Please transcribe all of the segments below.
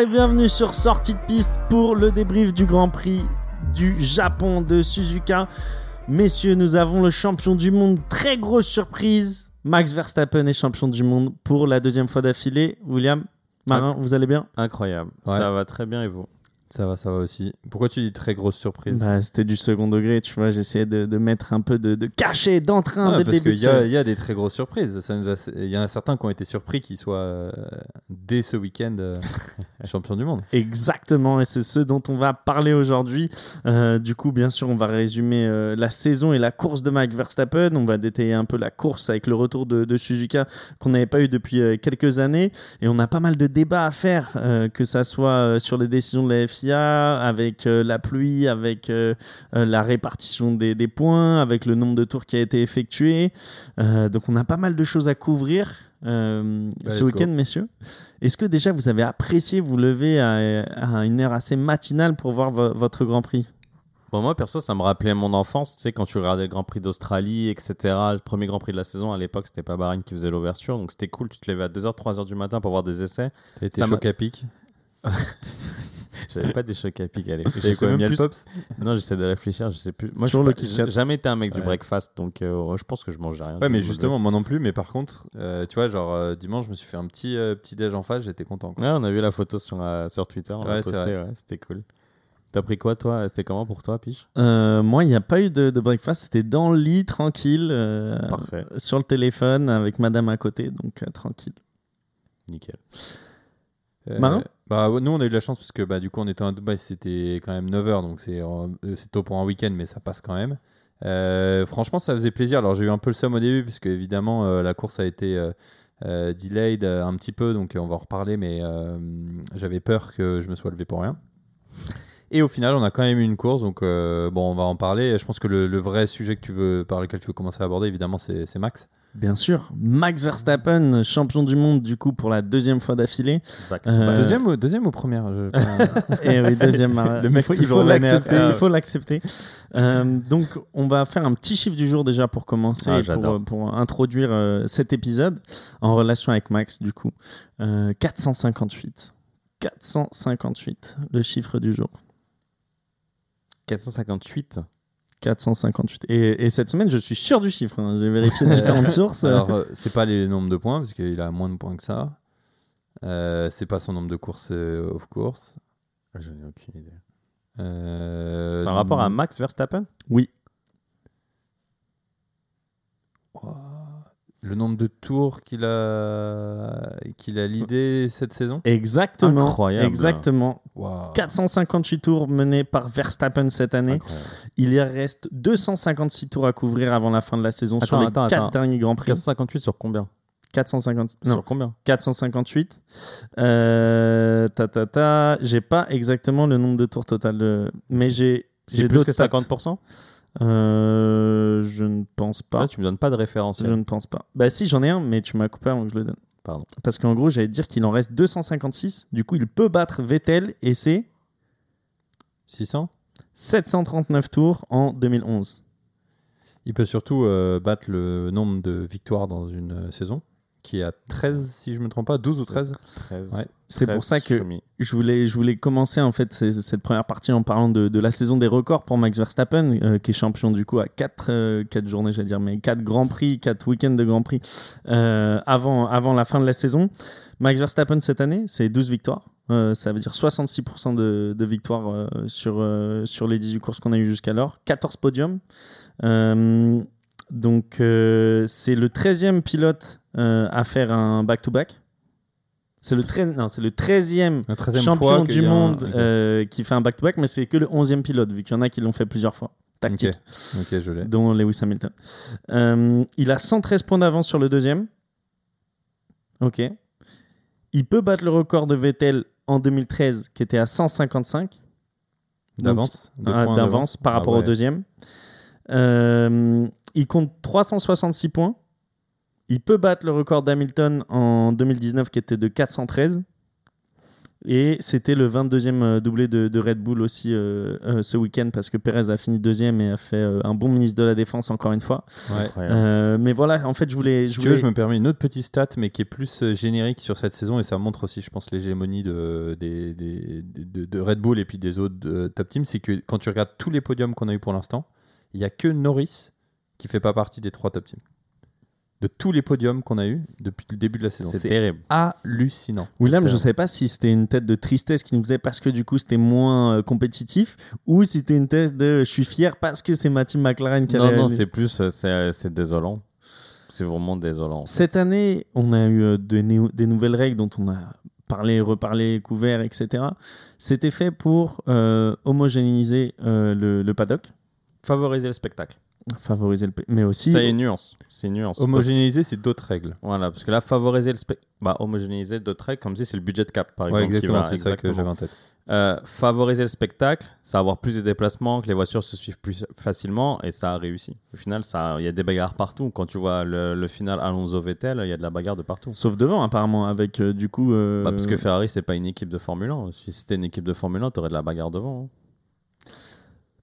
Et bienvenue sur Sortie de piste pour le débrief du Grand Prix du Japon de Suzuka. Messieurs, nous avons le champion du monde, très grosse surprise. Max Verstappen est champion du monde pour la deuxième fois d'affilée. William, Marin, vous allez bien? Incroyable. Ouais. Ça va très bien et vous? Ça va, ça va aussi. Pourquoi tu dis très grosse surprise bah, C'était du second degré, tu vois. J'essayais de, de mettre un peu de, de cachet, d'entrain le Parce qu'il y, a- y des très grosses surprises. Il y en a certains qui ont été surpris qu'ils soient euh, dès ce week-end euh, champions du monde. Exactement, et c'est ce dont on va parler aujourd'hui. Euh, du coup, bien sûr, on va résumer euh, la saison et la course de Max Verstappen. On va détailler un peu la course avec le retour de, de Suzuka qu'on n'avait pas eu depuis quelques années. Et on a pas mal de débats à faire, que ça soit sur les décisions de la Avec euh, la pluie, avec euh, euh, la répartition des, des points, avec le nombre de tours qui a été effectué. Euh, donc, on a pas mal de choses à couvrir. euh, Bah, ce week-end, messieurs. Est-ce que déjà vous avez apprécié vous lever à, à une heure assez matinale pour voir vo- votre Grand Prix? Bon, moi, perso, ça me rappelait mon enfance, tu sais, quand tu regardais le Grand Prix d'Australie, etc. Le premier Grand Prix de la saison, à l'époque, c'était pas Bahreïn qui faisait l'ouverture, donc c'était cool. Tu te levais à 2h, 3h du matin pour voir des essais. T'as été choc à pic? J'avais pas des chocs à pic à l'époque. Je sais quoi, même Miel plus- Pops Non, j'essaie de réfléchir, je sais plus. Moi, je Toujours j'ai Kat. jamais été un mec du breakfast, donc euh, je pense que je mangeais rien. Ouais, mais Je me justement, moi non plus. Mais par contre, euh, tu vois, genre euh, dimanche, je me suis fait un petit, euh, petit déj en face, j'étais content. quoi. Ouais, on a vu la photo sur, euh, sur Twitter, on l'a Ouais, posté, ouais, c'était cool. T'as pris quoi, toi? C'était comment pour toi, Piche? Euh, Moi, il n'y a pas eu de, de breakfast. C'était dans le lit, tranquille, euh, Parfait, sur le téléphone, avec madame à côté, donc euh, tranquille. nickel. Euh, Marin bah, Nous, on a eu de la chance parce que bah, du coup, on était à Dubaï, c'était quand même 9h, donc c'est euh, c'est tôt pour un week-end, mais ça passe quand même. Euh, franchement, ça faisait plaisir. Alors, j'ai eu un peu le seum au début, puisque évidemment, euh, la course a été delayed un petit peu, donc on va en reparler, mais j'avais peur que je me sois levé pour rien. Et au final, on a quand même eu une course, donc bon, on va en parler. Je pense que le, vrai sujet que tu veux, par lequel tu veux commencer à aborder, évidemment, c'est Max. Bien sûr, Max Verstappen, champion du monde, du coup, pour la deuxième fois d'affilée. Euh. Deuxième, ou, deuxième ou première je- Et oui, deuxième. Le mec il faut, toujours faut l'accepter. Ah. Il faut l'accepter. Euh, donc, on va faire un petit chiffre du jour déjà pour commencer, Ah, pour, introduire euh, cet épisode en relation avec Max, du coup. Euh, 458. 458, le chiffre du jour. 458 458. Et, et cette semaine, je suis sûr du chiffre. hein. J'ai vérifié différentes sources. Alors, euh, c'est pas les nombres de points, parce qu'il a moins de points que ça. Euh, c'est pas son nombre de courses euh, off course. Ah, J'en ai aucune idée. Euh, C'est un rapport à Max Verstappen? Oui. Le nombre de tours qu'il a, qu'il a l'idée cette saison. Exactement. Incroyable. Exactement. Waouh. 458 tours menés par Verstappen cette année. Incroyable. Il y reste 256 tours à couvrir avant la fin de la saison sur les attends, 4 attends. derniers Grands Prix. 458 sur combien? 450. Non, Sur combien? 458. Euh, ta, ta, ta. J'ai pas exactement le nombre de tours total, de... mais j'ai. J'ai plus que stats. 50% Euh, je ne pense pas. Là, tu me donnes pas de référence. Je ne pense pas. Bah si, j'en ai un, mais tu m'as coupé avant que je le donne. Pardon. Parce qu'en gros, j'allais te dire qu'il en reste 256. Du coup, il peut battre Vettel et c'est 600 739 tours en 2011. Il peut surtout euh, battre le nombre de victoires dans une euh, saison, qui est à 13, si je me trompe pas, 12 ou 13. 13. Ouais. C'est pour 13 ça que je voulais, je voulais commencer en fait cette première partie en parlant de, de la saison des records pour Max Verstappen, euh, qui est champion du coup à 4 journées, j'allais dire, mais 4 grands prix, 4 week-ends de grands prix euh, avant, avant la fin de la saison. Max Verstappen cette année, c'est 12 victoires. Euh, ça veut dire 66% de, de victoires euh, sur, euh, sur les 18 courses qu'on a eues jusqu'alors. 14 podiums. Donc, euh, c'est le 13e pilote euh, à faire un back-to-back. C'est le, 13 non, c'est le 13e La 13e champion du un- monde euh, qui fait un back-to-back, mais c'est que le 11e pilote, vu qu'il y en a qui l'ont fait plusieurs fois. Tactique, Ok, ok, je l'ai. dont Lewis Hamilton. Il a 113 points d'avance sur le deuxième. Ok. Il peut battre le record de Vettel en 2013, qui était à 155 Donc, D'avance de ah, points d'avance par Ah rapport au deuxième. Euh, il compte 366 points. Il peut battre le record d'Hamilton en 2019 qui était de 413. Et c'était le 22e euh, doublé de, de Red Bull aussi euh, euh, ce week-end parce que Perez a fini deuxième et a fait euh, un bon ministre de la Défense encore une fois. Euh, mais voilà, en fait, je voulais. Si Je tu veux, je me permets une autre petite stat, mais qui est plus générique sur cette saison, et ça montre aussi, je pense, l'hégémonie de, des, des- de, de Red Bull et puis des autres top teams. C'est que quand tu regardes tous les podiums qu'on a eu pour l'instant, il n'y a que Norris qui fait pas partie des trois top teams. De tous les podiums qu'on a eu depuis le début de la saison. C'est C'est terrible. hallucinant. William, je ne savais pas si c'était une tête de tristesse qui nous faisait parce que du coup c'était moins euh, compétitif ou si c'était une tête de je suis fier parce que c'est ma team McLaren qui Non, avait- non, c'est plus, euh, c'est euh, c'est désolant. C'est vraiment désolant. Cette année, on a eu des, nouvelles règles dont on a parlé, reparlé, couvert, etc. C'était fait pour euh, homogénéiser euh, le, le paddock, Favoriser le spectacle. Favoriser le, mais aussi Ça, il y a une nuance. C'est une nuance. Homogénéiser, c'est d'autres règles. Parce- Voilà, parce que là, favoriser le spectacle. Bah, homogénéiser d'autres règles, comme si c'est le budget de cap, par Ouais, exemple. exactement, c'est ça que j'avais en tête. Euh, favoriser le spectacle, ça avoir plus de déplacements, que les voitures se suivent plus facilement, et ça a réussi. Au final, ça- il y a des bagarres partout. Quand tu vois le, le final Alonso-Vettel, il y a de la bagarre de partout. sauf devant apparemment avec euh, du coup. euh, Bah, parce que Ferrari, c'est pas une équipe de Formule 1. Si c'était une équipe de Formule 1, t'aurais de la bagarre devant. hein.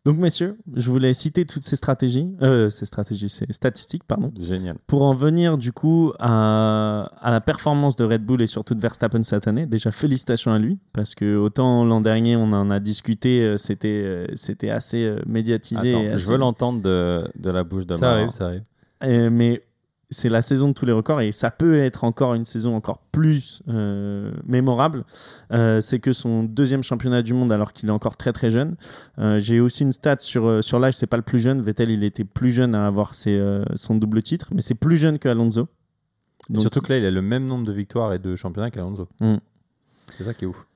Donc messieurs, je voulais citer toutes ces stratégies, euh, ces stratégies, ces statistiques, pardon. Génial. pour en venir du coup à, à la performance de Red Bull et surtout de Verstappen cette année, déjà félicitations à lui parce que autant l'an dernier on en a discuté, euh, c'était euh, c'était assez médiatisé. Attends, je veux l'entendre de, de la bouche de Ça arrive, ça arrive. Euh, mais c'est la saison de tous les records et ça peut être encore une saison encore plus euh, mémorable. Euh, c'est que son deuxième championnat du monde alors qu'il est encore très très jeune. Euh, J'ai aussi une stat sur, sur l'âge, c'est pas le plus jeune. Vettel il était plus jeune à avoir ses, son double titre, mais c'est plus jeune que Alonso. Donc, Surtout que là, il a le même nombre de victoires et de championnats qu'Alonso. Mm. C'est ça qui est ouf.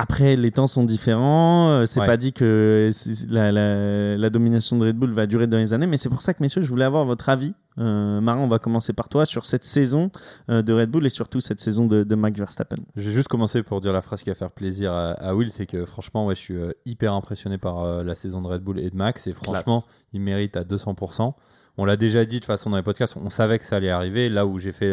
Après, les temps sont différents. euh, C'est Ouais. pas dit que la, la- la domination de Red Bull va durer dans les années, mais c'est pour ça que, messieurs, je voulais avoir votre avis. Euh, Marin, on va commencer par toi sur cette saison euh, de Red Bull et surtout cette saison de, de Max Verstappen. Je vais juste commencer pour dire la phrase qui va faire plaisir à, à Will, c'est que franchement, ouais, je suis euh, hyper impressionné par la saison de Red Bull et de Max, et franchement, il mérite à 200%. On l'a déjà dit de toute façon dans les podcasts, on savait que ça allait arriver. Là où j'ai fait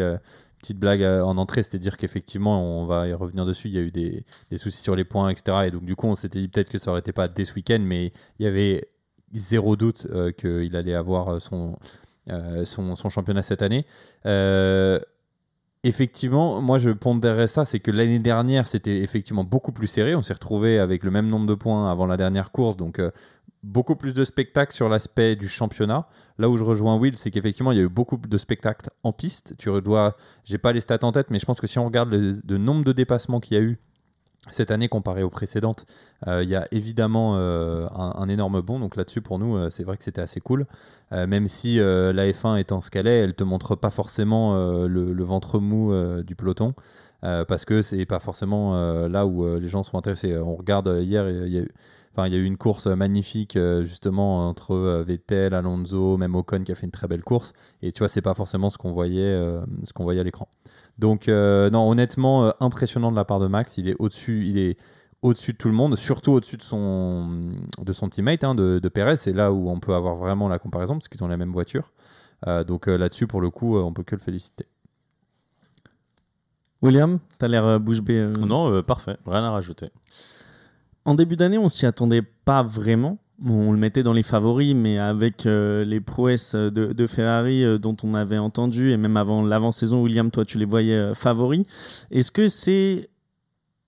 petite blague euh, en entrée, c'était dire qu'effectivement, on va y revenir dessus, il y a eu des, soucis sur les points, etc. Et donc du coup, on s'était dit peut-être que ça aurait été pas dès ce week-end, mais il y avait zéro doute euh, qu'il allait avoir euh, son, championnat cette année. Effectivement, moi je pondérerais ça, c'est que l'année dernière c'était effectivement beaucoup plus serré. On s'est retrouvé avec le même nombre de points avant la dernière course, donc beaucoup plus de spectacles sur l'aspect du championnat. Là où je rejoins Will, c'est qu'effectivement il y a eu beaucoup de spectacles en piste. Tu dois, j'ai pas les stats en tête, mais je pense que si on regarde le, nombre de dépassements qu'il y a eu cette année comparé aux précédentes, euh, il y a évidemment euh, un, énorme bond. Donc là-dessus, pour nous, euh, c'est vrai que c'était assez cool. Même si la F1 étant ce qu'elle est, elle te montre pas forcément le, le ventre mou du peloton. parce que c'est pas forcément là où les gens sont intéressés. On regarde hier, il y a eu, enfin, il y a eu une course magnifique euh, justement entre euh, Vettel, Alonso, même Ocon qui a fait une très belle course. Et tu vois, c'est pas forcément ce qu'on voyait, euh, ce qu'on voyait à l'écran. Donc euh, non, honnêtement, euh, impressionnant de la part de Max. Il est au-dessus, il est au-dessus de tout le monde, surtout au-dessus de son, de son teammate, hein, de, de Perez. C'est là où on peut avoir vraiment la comparaison, parce qu'ils ont la même voiture. Euh, donc euh, là-dessus, pour le coup, euh, on peut que le féliciter. William, t'as l'air euh, bouche bée. euh. Non, euh, parfait. Rien à rajouter. En début d'année, on s'y attendait pas vraiment. On le mettait dans les favoris, mais avec euh, les prouesses de, Ferrari euh, dont on avait entendu, et même avant l'avant-saison, William, toi, tu les voyais euh, favoris. Est-ce que c'est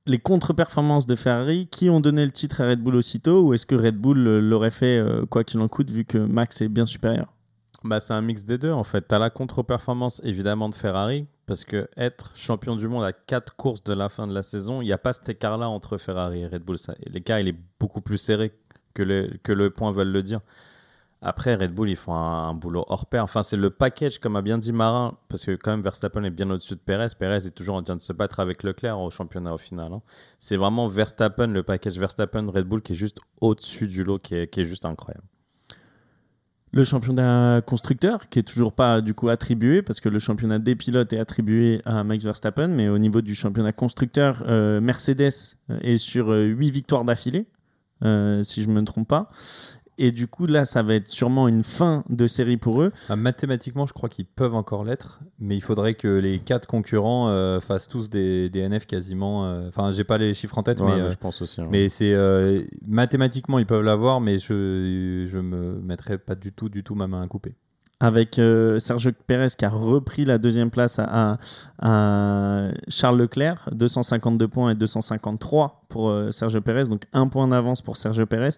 les contre-performances de Ferrari qui ont donné le titre à Red Bull aussitôt, ou est-ce que Red Bull l'aurait fait quoi qu'il en coûte, vu que Max est bien supérieur? Bah, c'est un mix des deux en fait. Tu as la contre-performance évidemment de Ferrari parce que être champion du monde à 4 courses de la fin de la saison, il n'y a pas cet écart-là entre Ferrari et Red Bull. L'écart il est beaucoup plus serré que le, que le point veulent le dire. Après, Red Bull, ils font un, un boulot hors pair. Enfin, c'est le package, comme a bien dit Marin, parce que quand même Verstappen est bien au-dessus de Perez. Perez est toujours en train de se battre avec Leclerc au championnat au final. hein. C'est vraiment Verstappen, le package Verstappen-Red Bull qui est juste au-dessus du lot, qui est, qui est juste incroyable. Le championnat constructeur, qui est toujours pas du coup attribué, parce que le championnat des pilotes est attribué à Max Verstappen, mais au niveau du championnat constructeur, euh, Mercedes est sur 8 victoires d'affilée, euh, si je me trompe pas. Et du coup, là, ça va être sûrement une fin de série pour eux. Mathématiquement, je crois qu'ils peuvent encore l'être, mais il faudrait que les quatre concurrents euh, fassent tous des, des NF quasiment. euh, Enfin, j'ai pas les chiffres en tête, Ouais, mais, mais euh, je pense aussi. hein. mais c'est euh, mathématiquement ils peuvent l'avoir, mais je je me mettrai pas du tout du tout ma main à couper. avec euh, Sergio Pérez qui a repris la deuxième place à, à- à Charles Leclerc, 252 points et 253 pour euh, Sergio Pérez, donc un point d'avance pour Sergio Pérez.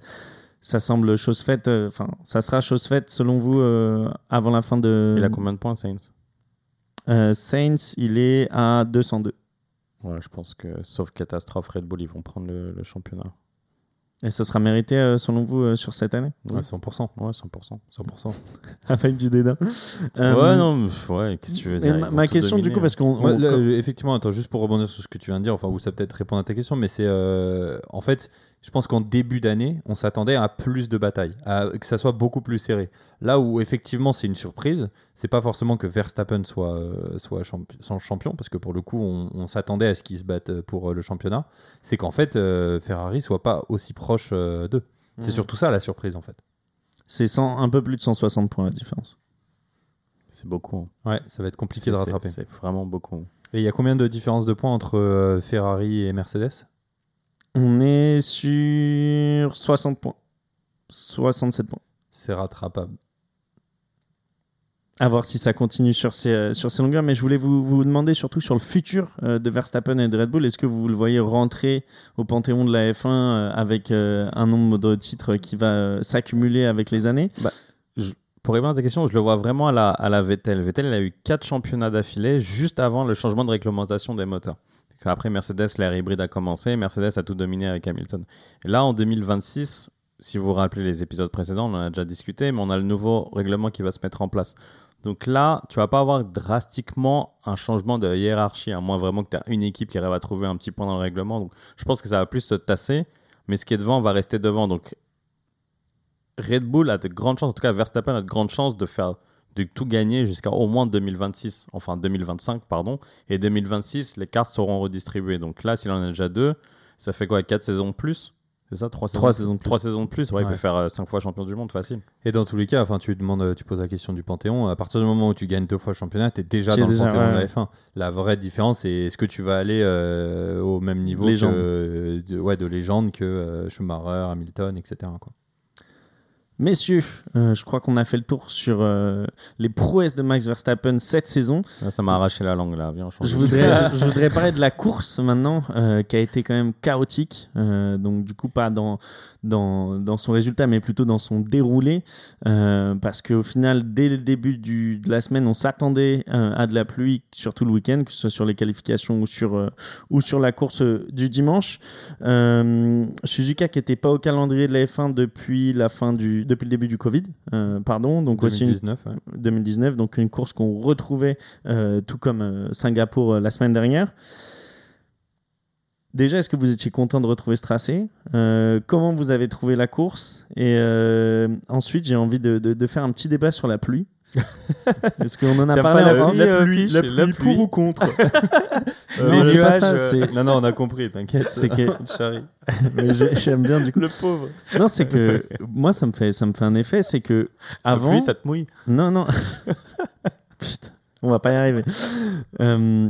Ça semble chose faite, euh, enfin, ça sera chose faite selon vous euh, avant la fin de. Il a combien de points, Sainz Euh, Sainz, il est à 202. Ouais, je pense que, sauf catastrophe, Red Bull, ils vont prendre le, le championnat. Et ça sera mérité euh, selon vous euh, sur cette année? Oui. Ouais, 100%. Ouais, 100%. 100%. Avec du dédain. Euh, ouais, non, ouais, qu'est-ce que tu veux dire ma, question, du coup, hein. parce qu'on. On- effectivement, attends, juste pour rebondir sur ce que tu viens de dire, enfin, ou ça peut-être répondre à ta question, mais c'est euh, en fait, je pense qu'en début d'année, on s'attendait à plus de batailles, à, que ça soit beaucoup plus serré. Là où effectivement c'est une surprise, c'est pas forcément que Verstappen soit, euh, soit champi- son champion, parce que pour le coup, on, on s'attendait à ce qu'ils se battent euh, pour euh, le championnat. C'est qu'en fait, euh, Ferrari soit pas aussi proche euh, d'eux. C'est surtout ça la surprise en fait. C'est 100 un peu plus de 160 points la différence. C'est beaucoup. hein. Ouais, ça va être compliqué de rattraper. c'est vraiment beaucoup. Et il y a combien de différence de points entre euh, Ferrari et Mercedes? On est sur 60 points. 67 points. C'est rattrapable. À voir si ça continue sur ces, euh, sur ces longueurs. Mais je voulais vous, vous demander surtout sur le futur euh, de Verstappen et de Red Bull. Est-ce que vous le voyez rentrer au panthéon de la F1 euh, avec un nombre de titres qui va s'accumuler avec les années? Pour répondre à ta question, je le vois vraiment à la, à la Vettel. Vettel, a eu quatre championnats d'affilée juste avant le changement de réglementation des moteurs. Après, Mercedes, l'ère hybride a commencé. Mercedes a tout dominé avec Hamilton. Et là, en 2026, si vous vous rappelez les épisodes précédents, on en a déjà discuté, mais on a le nouveau règlement qui va se mettre en place. Donc là, tu vas pas avoir drastiquement un changement de hiérarchie, à moins vraiment que tu as une équipe qui arrive à trouver un petit point dans le règlement. Donc je pense que ça va plus se tasser, mais ce qui est devant va rester devant. Donc Red Bull a de grandes chances, en tout cas Verstappen a de grandes chances de faire de tout gagner jusqu'à au moins 2026, enfin 2025, pardon. Et 2026, les cartes seront redistribuées. Donc là, s'il en a déjà deux, ça fait quoi 4 saisons de plus C'est ça 3 Trois saisons, saisons de plus. Trois saisons de plus, ouais, il Ouais. peut faire 5 fois champion du monde, facile. Et dans tous les cas, enfin, tu demandes, euh, tu poses la question du Panthéon. À partir du moment où tu gagnes deux fois le championnat, tu es déjà dans déjà, le Panthéon ouais. de la F1. La vraie différence, c'est est-ce que tu vas aller euh, au même niveau Légende. que, de, ouais, de légende que euh, Schumacher, Hamilton, etc. Quoi. Messieurs, euh, je crois qu'on a fait le tour sur euh, les prouesses de Max Verstappen cette saison. Là, ça m'a arraché la langue, là. Change Je voudrais, je voudrais parler de la course maintenant, euh, qui a été quand même chaotique. Donc, du coup, pas dans, dans, dans son résultat, mais plutôt dans son déroulé. Parce qu'au final, dès le début du, de la semaine, on s'attendait à de la pluie, surtout le week-end, que ce soit sur les qualifications ou sur, ou sur la course du dimanche. Suzuka, qui n'était pas au calendrier de la F1 depuis, la fin du, depuis le début du Covid, euh, pardon. Donc, aussi une, 2019, ouais. 2019, donc une course qu'on retrouvait euh, tout comme euh, Singapour la semaine dernière. Déjà, est-ce que vous étiez content de retrouver ce tracé? Comment vous avez trouvé la course? Et ensuite, j'ai envie de, de- de faire un petit débat sur la pluie. Est-ce qu'on en a parlé pas avant la pluie, la la pluie, pluie pour ou contre Non, c'est pas ça, c'est- Non, non, on a compris, t'inquiète. C'est que j'aime bien du coup. Le pauvre. Non, c'est que moi, ça me fait ça me fait un effet, c'est que avant. Avant, ça te mouille. Non, non. Putain, on va pas y arriver. Euh,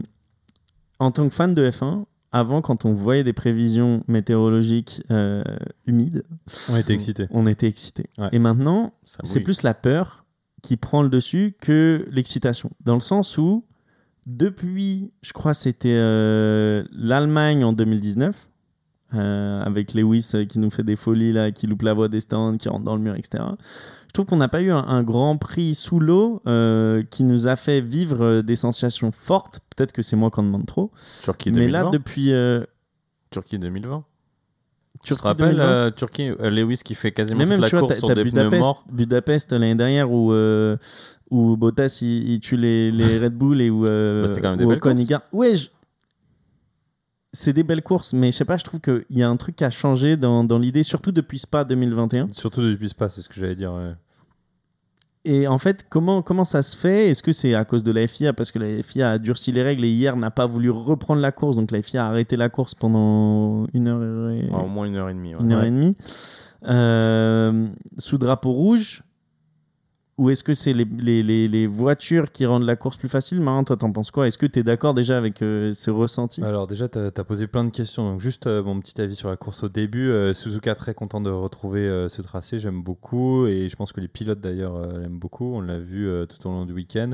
en tant que fan de F1, avant, quand on voyait des prévisions météorologiques euh, humides, On était excités. on était excité. Ouais. Et maintenant, c'est plus la peur qui prend le dessus que l'excitation. Dans le sens où, depuis, je crois, c'était euh, l'Allemagne en 2019, euh, avec Lewis euh, qui nous fait des folies, là, qui loupe la voie des stands, qui rentre dans le mur, etc. Je trouve qu'on n'a pas eu un, un grand prix sous l'eau euh, qui nous a fait vivre des sensations fortes. Peut-être que c'est moi qui en demande trop. Turquie Mais 2020. là, depuis Turquie 2020. Tu te rappelles 2020, euh, Turquie, euh, Lewis qui fait quasiment Mais toute même, la tu vois, course sur des pneus Budapest, morts. Budapest l'année dernière où, euh, où Bottas il, il tue les, les Red Bull et où, Bah, quand même des où belles Ocon, il courses. garde- Ouais, je- c'est des belles courses, mais je sais pas, je trouve qu'il y a un truc qui a changé dans, dans l'idée, surtout depuis Spa 2021. Surtout depuis Spa, c'est ce que j'allais dire. ouais. Et en fait, comment, comment ça se fait? Est-ce que c'est à cause de la FIA Parce que la FIA a durci les règles et hier n'a pas voulu reprendre la course. Donc la FIA a arrêté la course pendant une heure et, au moins une heure et demie. ouais. une heure et demie. Euh, sous drapeau rouge Ou est-ce que c'est les, voitures qui rendent la course plus facile? Marin, toi, t'en penses quoi? Est-ce que tu es d'accord déjà avec euh, ce ressenti? Alors déjà, tu as, posé plein de questions. Donc juste euh, mon petit avis sur la course au début. Euh, Suzuka très content de retrouver euh, ce tracé, j'aime beaucoup. Et je pense que les pilotes d'ailleurs l'aiment beaucoup. On l'a vu tout au long du week-end.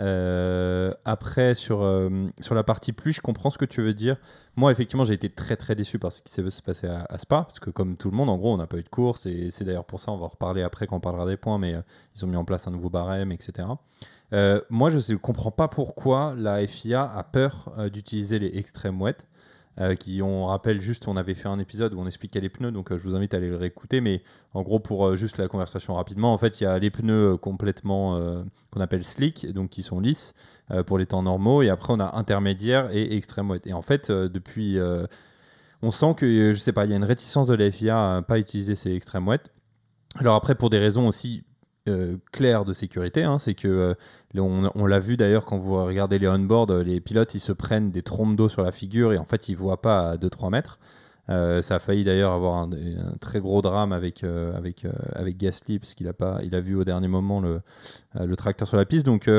Euh, après, sur, euh, sur la partie pluie, je comprends ce que tu veux dire. Moi, effectivement, j'ai été très très déçu par ce qui s'est passé à, Spa. Parce que comme tout le monde, en gros, on n'a pas eu de course. Et c'est d'ailleurs pour ça, on va en reparler après quand on parlera des points. Mais euh, ils ont mis en place un nouveau barème, etc. Moi, je ne comprends pas pourquoi la FIA a peur d'utiliser les extrêmes wet. Euh, qui, on rappelle juste, on avait fait un épisode où on expliquait les pneus, donc euh, je vous invite à aller le réécouter. Mais en gros, pour euh, juste la conversation rapidement, en fait, il y a les pneus complètement qu'on appelle slick, donc qui sont lisses pour les temps normaux, et après on a intermédiaire et extrême wet. Et en fait, depuis, on sent que, je sais pas, il y a une réticence de la FIA à pas utiliser ces extrêmes wet. Alors après, pour des raisons aussi claires de sécurité, hein, c'est que on, on l'a vu d'ailleurs quand vous regardez les on-board, euh, les pilotes ils se prennent des trompes d'eau sur la figure et en fait ils voient pas à 2-3 mètres. Euh, ça a failli d'ailleurs avoir un, un très gros drame avec, euh, avec, euh, avec Gasly parce qu'il a, pas, il a vu au dernier moment le, le tracteur sur la piste. Donc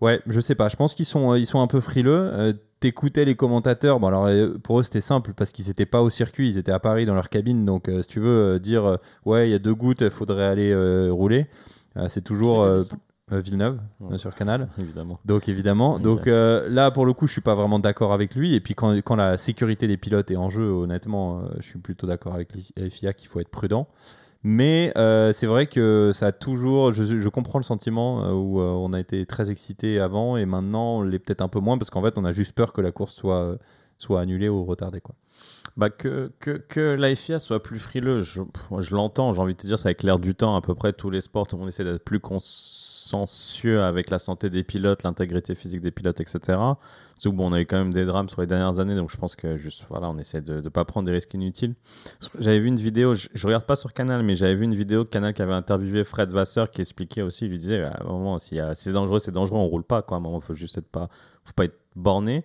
ouais, je sais pas, je pense qu'ils sont, ils sont un peu frileux. T'écoutais les commentateurs, bon alors pour eux c'était simple parce qu'ils étaient pas au circuit, ils étaient à Paris dans leur cabine, donc si tu veux dire ouais il y a deux gouttes, il faudrait aller rouler, c'est toujours euh, Villeneuve Ouais. euh, sur Canal. Évidemment. Donc évidemment, donc euh, là pour le coup je suis pas vraiment d'accord avec lui et puis quand, quand la sécurité des pilotes est en jeu, honnêtement, euh, je suis plutôt d'accord avec la FIA qu'il faut être prudent. Mais c'est vrai que ça a toujours, je, je comprends le sentiment où on a été très excité avant et maintenant on l'est peut-être un peu moins parce qu'en fait on a juste peur que la course soit soit annulée ou retardée quoi. Bah que, que, que la FIA soit plus frileux, je, l'entends, j'ai envie de te dire, ça avec l'air du temps, à peu près tous les sports, tout le monde essaie d'être plus consciencieux avec la santé des pilotes, l'intégrité physique des pilotes, etc. Surtout bon, on a eu quand même des drames sur les dernières années, donc je pense que juste, voilà, on essaie de ne pas prendre des risques inutiles. J'avais vu une vidéo, je, je regarde pas sur Canal, mais j'avais vu une vidéo de Canal qui avait interviewé Fred Vasseur qui expliquait aussi, il lui disait, à un moment, si c'est dangereux, c'est dangereux, on roule pas, quoi. À un moment, faut juste être pas, faut pas être borné.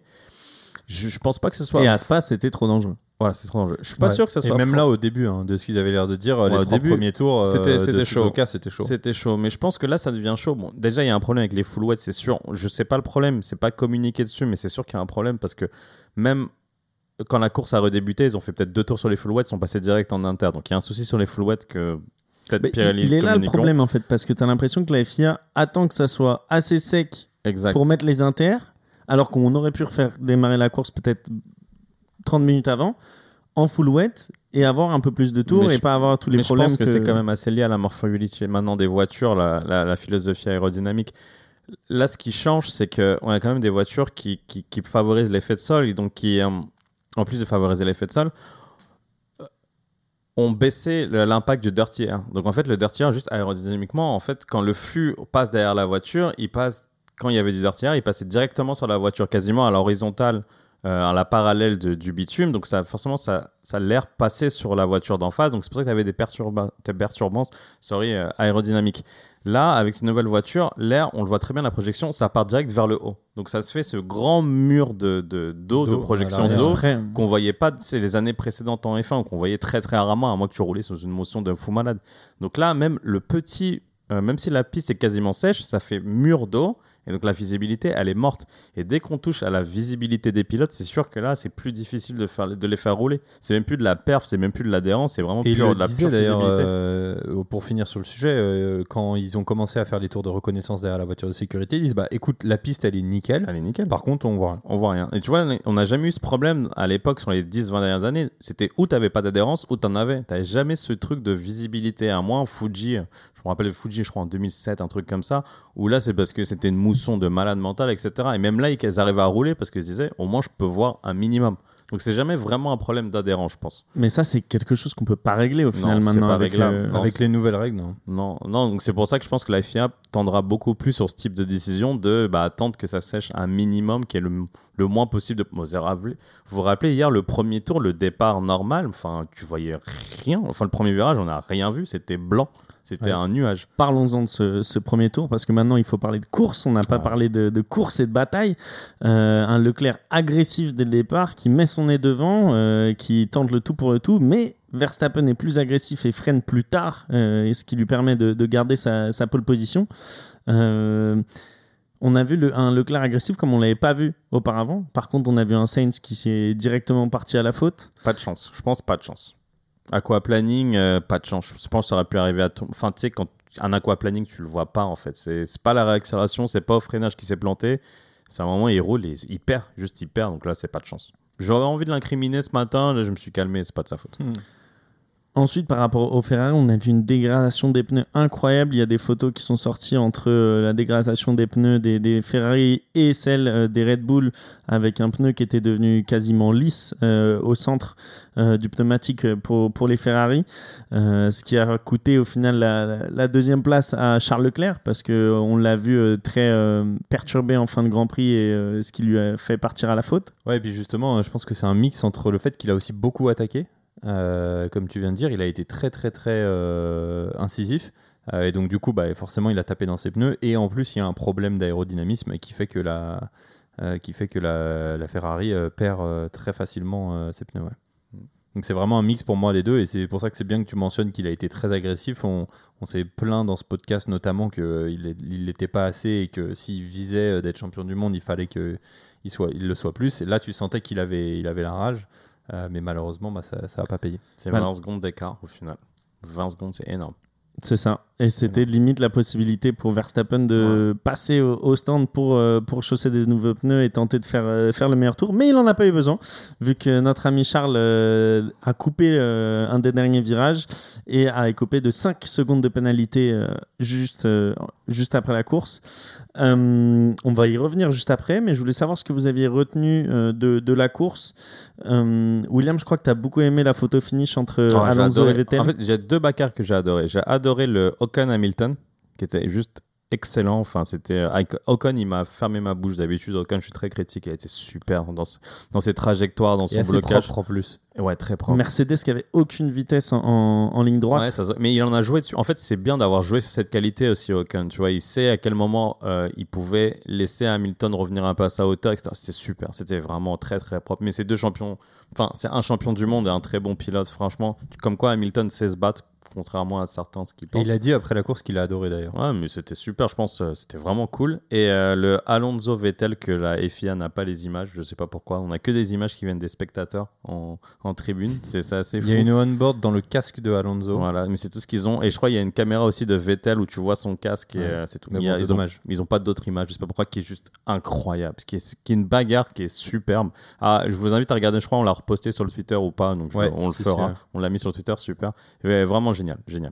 Je, je pense pas que ce soit Et à Spa, c'était trop dangereux. voilà, c'est trop dangereux. Je suis pas Ouais. sûr que ça soit Et même là au début, hein, de ce qu'ils avaient l'air de dire, Ouais, les au trois début, premiers tours, euh, c'était- chaud. C'était chaud. C'était chaud, mais je pense que là ça devient chaud. Bon, déjà il y a un problème avec les full wet, c'est sûr. Je sais pas le problème, c'est pas communiqué dessus, mais c'est sûr qu'il y a un problème parce que même quand la course a redébuté, ils ont fait peut-être deux tours sur les full wet, ils sont passés direct en inter. Donc il y a un souci sur les full wet que peut-être Pirelli il, est là le problème en fait, parce que tu as l'impression que la FIA attend que ça soit assez sec Exact. pour mettre les inters, alors qu'on aurait pu refaire démarrer la course peut-être 30 minutes avant, en full wet, et avoir un peu plus de tours Mais et je- pas avoir tous les Mais je problèmes pense que, c'est quand même assez lié à la morphologie maintenant des voitures, la, la- la philosophie aérodynamique. Là, ce qui change, c'est qu'on a quand même des voitures qui, qui, qui favorisent l'effet de sol, et donc qui, euh, en plus de favoriser l'effet de sol, euh, ont baissé l'impact du dirty air. Donc en fait, le dirty air, juste aérodynamiquement, en fait, quand le flux passe derrière la voiture, il passe, quand il y avait du dirty air, il passait directement sur la voiture, quasiment à l'horizontale euh, à la parallèle de- du bitume. Donc, ça, forcément, ça, ça l'air passé sur la voiture d'en face. Donc, c'est pour ça que tu avais des, perturba- des perturbances sorry, euh, aérodynamiques. Là, avec ces nouvelles voitures, l'air, on le voit très bien, la projection, ça part direct vers le haut. Donc, ça se fait ce grand mur de, de, d'eau, de projection d'eau Exprès. qu'on voyait pas c'est les années précédentes en F1 qu'on voyait très très rarement à moins que tu roulais sous une motion de fou malade. Donc là même le petit euh, même si la piste est quasiment sèche, ça fait mur d'eau et donc la visibilité elle est morte. Et dès qu'on touche à la visibilité des pilotes, c'est sûr que là c'est plus difficile de faire de les faire rouler. C'est même plus de la perf, c'est même plus de l'adhérence, c'est vraiment Et il le de la disait pure visibilité. euh, pour finir sur le sujet, euh, quand ils ont commencé à faire les tours de reconnaissance derrière la voiture de sécurité, ils disent bah écoute, la piste elle est nickel. Elle est nickel. Par contre, on voit rien. On voit rien. Et tu vois, on n'a jamais eu ce problème à l'époque sur les 10-20 dernières années. C'était où t'avais pas d'adhérence, où t'en avais. T'avais jamais ce truc de visibilité. À moins Fuji, me rappelle Fuji, je crois en 2007, un truc comme ça, où là c'est parce que c'était une mousson de malade mental, etc. Et même là, ils arrivaient à rouler parce qu'ils se disaient, au moins je peux voir un minimum. Donc c'est jamais vraiment un problème d'adhérence, je pense. Mais ça, c'est quelque chose qu'on peut pas régler au final maintenant avec réglable. le- Non, Avec c'est- les nouvelles règles, non. Non, non, donc c'est pour ça que je pense que la FIA tendra beaucoup plus sur ce type de décision de bah, attendre que ça sèche un minimum qui est le, le moins possible. De... Bon, vous vous rappelez- vous vous rappelez hier le premier tour, le départ normal, enfin tu voyais rien. Enfin le premier virage, on n'a rien vu, c'était blanc. C'était Ouais. un nuage. Parlons-en de ce, ce premier tour parce que maintenant il faut parler de course. On n'a pas Ouais. parlé de, de course et de bataille. Euh, un Leclerc agressif dès le départ qui met son nez devant, euh, qui tente le tout pour le tout, mais Verstappen est plus agressif et freine plus tard, euh, ce qui lui permet de, de garder sa, sa pole position. On a vu le, un Leclerc agressif comme on l'avait pas vu auparavant. Par contre, on a vu un Sainz qui s'est directement parti à la faute. Pas de chance. Je pense pas de chance. Aquaplaning, euh, pas de chance. Je pense que ça aurait pu arriver à tout. Enfin, tu sais, quand un aquaplaning, tu le vois pas en fait. C'est pas la réaccélération, c'est pas au freinage qui s'est planté. C'est un moment, il roule et il perd. Juste, il perd. Donc là, c'est pas de chance. J'aurais envie de l'incriminer ce matin. Là, je me suis calmé. C'est pas de sa faute. Ensuite, par rapport au Ferrari, on a vu une dégradation des pneus incroyable. Il y a des photos qui sont sorties entre euh, la dégradation des pneus des, Ferrari et celle euh, des Red Bull, avec un pneu qui était devenu quasiment lisse euh, au centre du pneumatique pour, pour les Ferrari, ce qui a coûté au final la, deuxième place à Charles Leclerc, parce qu'on l'a vu très perturbé en fin de Grand Prix et ce qui lui a fait partir à la faute. Ouais, et puis justement, je pense que c'est un mix entre le fait qu'il a aussi beaucoup attaqué, euh, comme tu viens de dire, il a été très très très euh, incisif. Euh, et donc du coup, bah, forcément, il a tapé dans ses pneus. Et en plus, il y a un problème d'aérodynamisme qui fait que la, qui fait que la, Ferrari perd très facilement ses pneus. Donc c'est vraiment un mix pour moi les deux. Et c'est pour ça que c'est bien que tu mentionnes qu'il a été très agressif. On, s'est plaint dans ce podcast notamment qu'il il n'était pas assez et que s'il visait d'être champion du monde, il fallait qu'il il le soit plus. Et là, tu sentais qu'il avait, il avait la rage. Euh, mais malheureusement, bah, ça n'a pas payé. C'est Voilà. 20 secondes d'écart au final. 20 secondes, c'est énorme. C'est ça. Et c'était limite la possibilité pour Verstappen de passer au, au stand pour, euh, pour chausser des nouveaux pneus et tenter de faire, euh, faire le meilleur tour. Mais il n'en a pas eu besoin, vu que notre ami Charles euh, a coupé un des derniers virages et a écopé de 5 secondes de pénalité juste, juste après la course. On va y revenir juste après, mais je voulais savoir ce que vous aviez retenu de, de la course. William, je crois que tu as beaucoup aimé la photo finish entre j'ai Alonso et Vettel. En fait, j'ai deux bagarres que j'ai adoré. J'ai adoré le Ocon Hamilton, qui était juste excellent. Enfin, c'était euh, Ocon, il m'a fermé ma bouche d'habitude. Ocon, je suis très critique. Il a été super dans, ce- dans ses trajectoires, dans Et son assez blocage. propre en plus. Ouais, très propre. Mercedes qui avait aucune vitesse en, en- en ligne droite. Ouais, ça mais il en a joué dessus. En fait, c'est bien d'avoir joué sur cette qualité aussi, Ocon. Tu vois, il sait à quel moment euh, il pouvait laisser Hamilton revenir un peu à sa hauteur, etc. C'était super. C'était vraiment très, très propre. Mais c'est deux champions. Enfin, c'est un champion du monde et un très bon pilote, franchement. Comme quoi, Hamilton sait se battre, contrairement à certains ce qu'ils Et pensent. il a dit après la course qu'il a adoré d'ailleurs. Ouais, mais c'était super, je pense. euh, C'était vraiment cool. Et euh, le Alonso Vettel, que la FIA n'a pas les images, je sais pas pourquoi. On a que des images qui viennent des spectateurs en, en tribune. C'est ça, assez fou. Il y a une on-board dans le casque de Alonso. Voilà, mais c'est tout ce qu'ils ont. Et je crois qu'il y a une caméra aussi de Vettel où tu vois son casque et Ouais. euh, c'est tout. Mais a- bon, c'est ils, ont, ils ont pas d'autres images. Je sais pas pourquoi, qui est juste incroyable. Qui est, qui est une bagarre qui est superbe. Ah, je vous invite à regarder. Je crois on l'a reposté sur le Twitter ou pas. Donc je- Ouais, on le fera. On l'a mis sur le Twitter, super. Et vraiment génial, génial.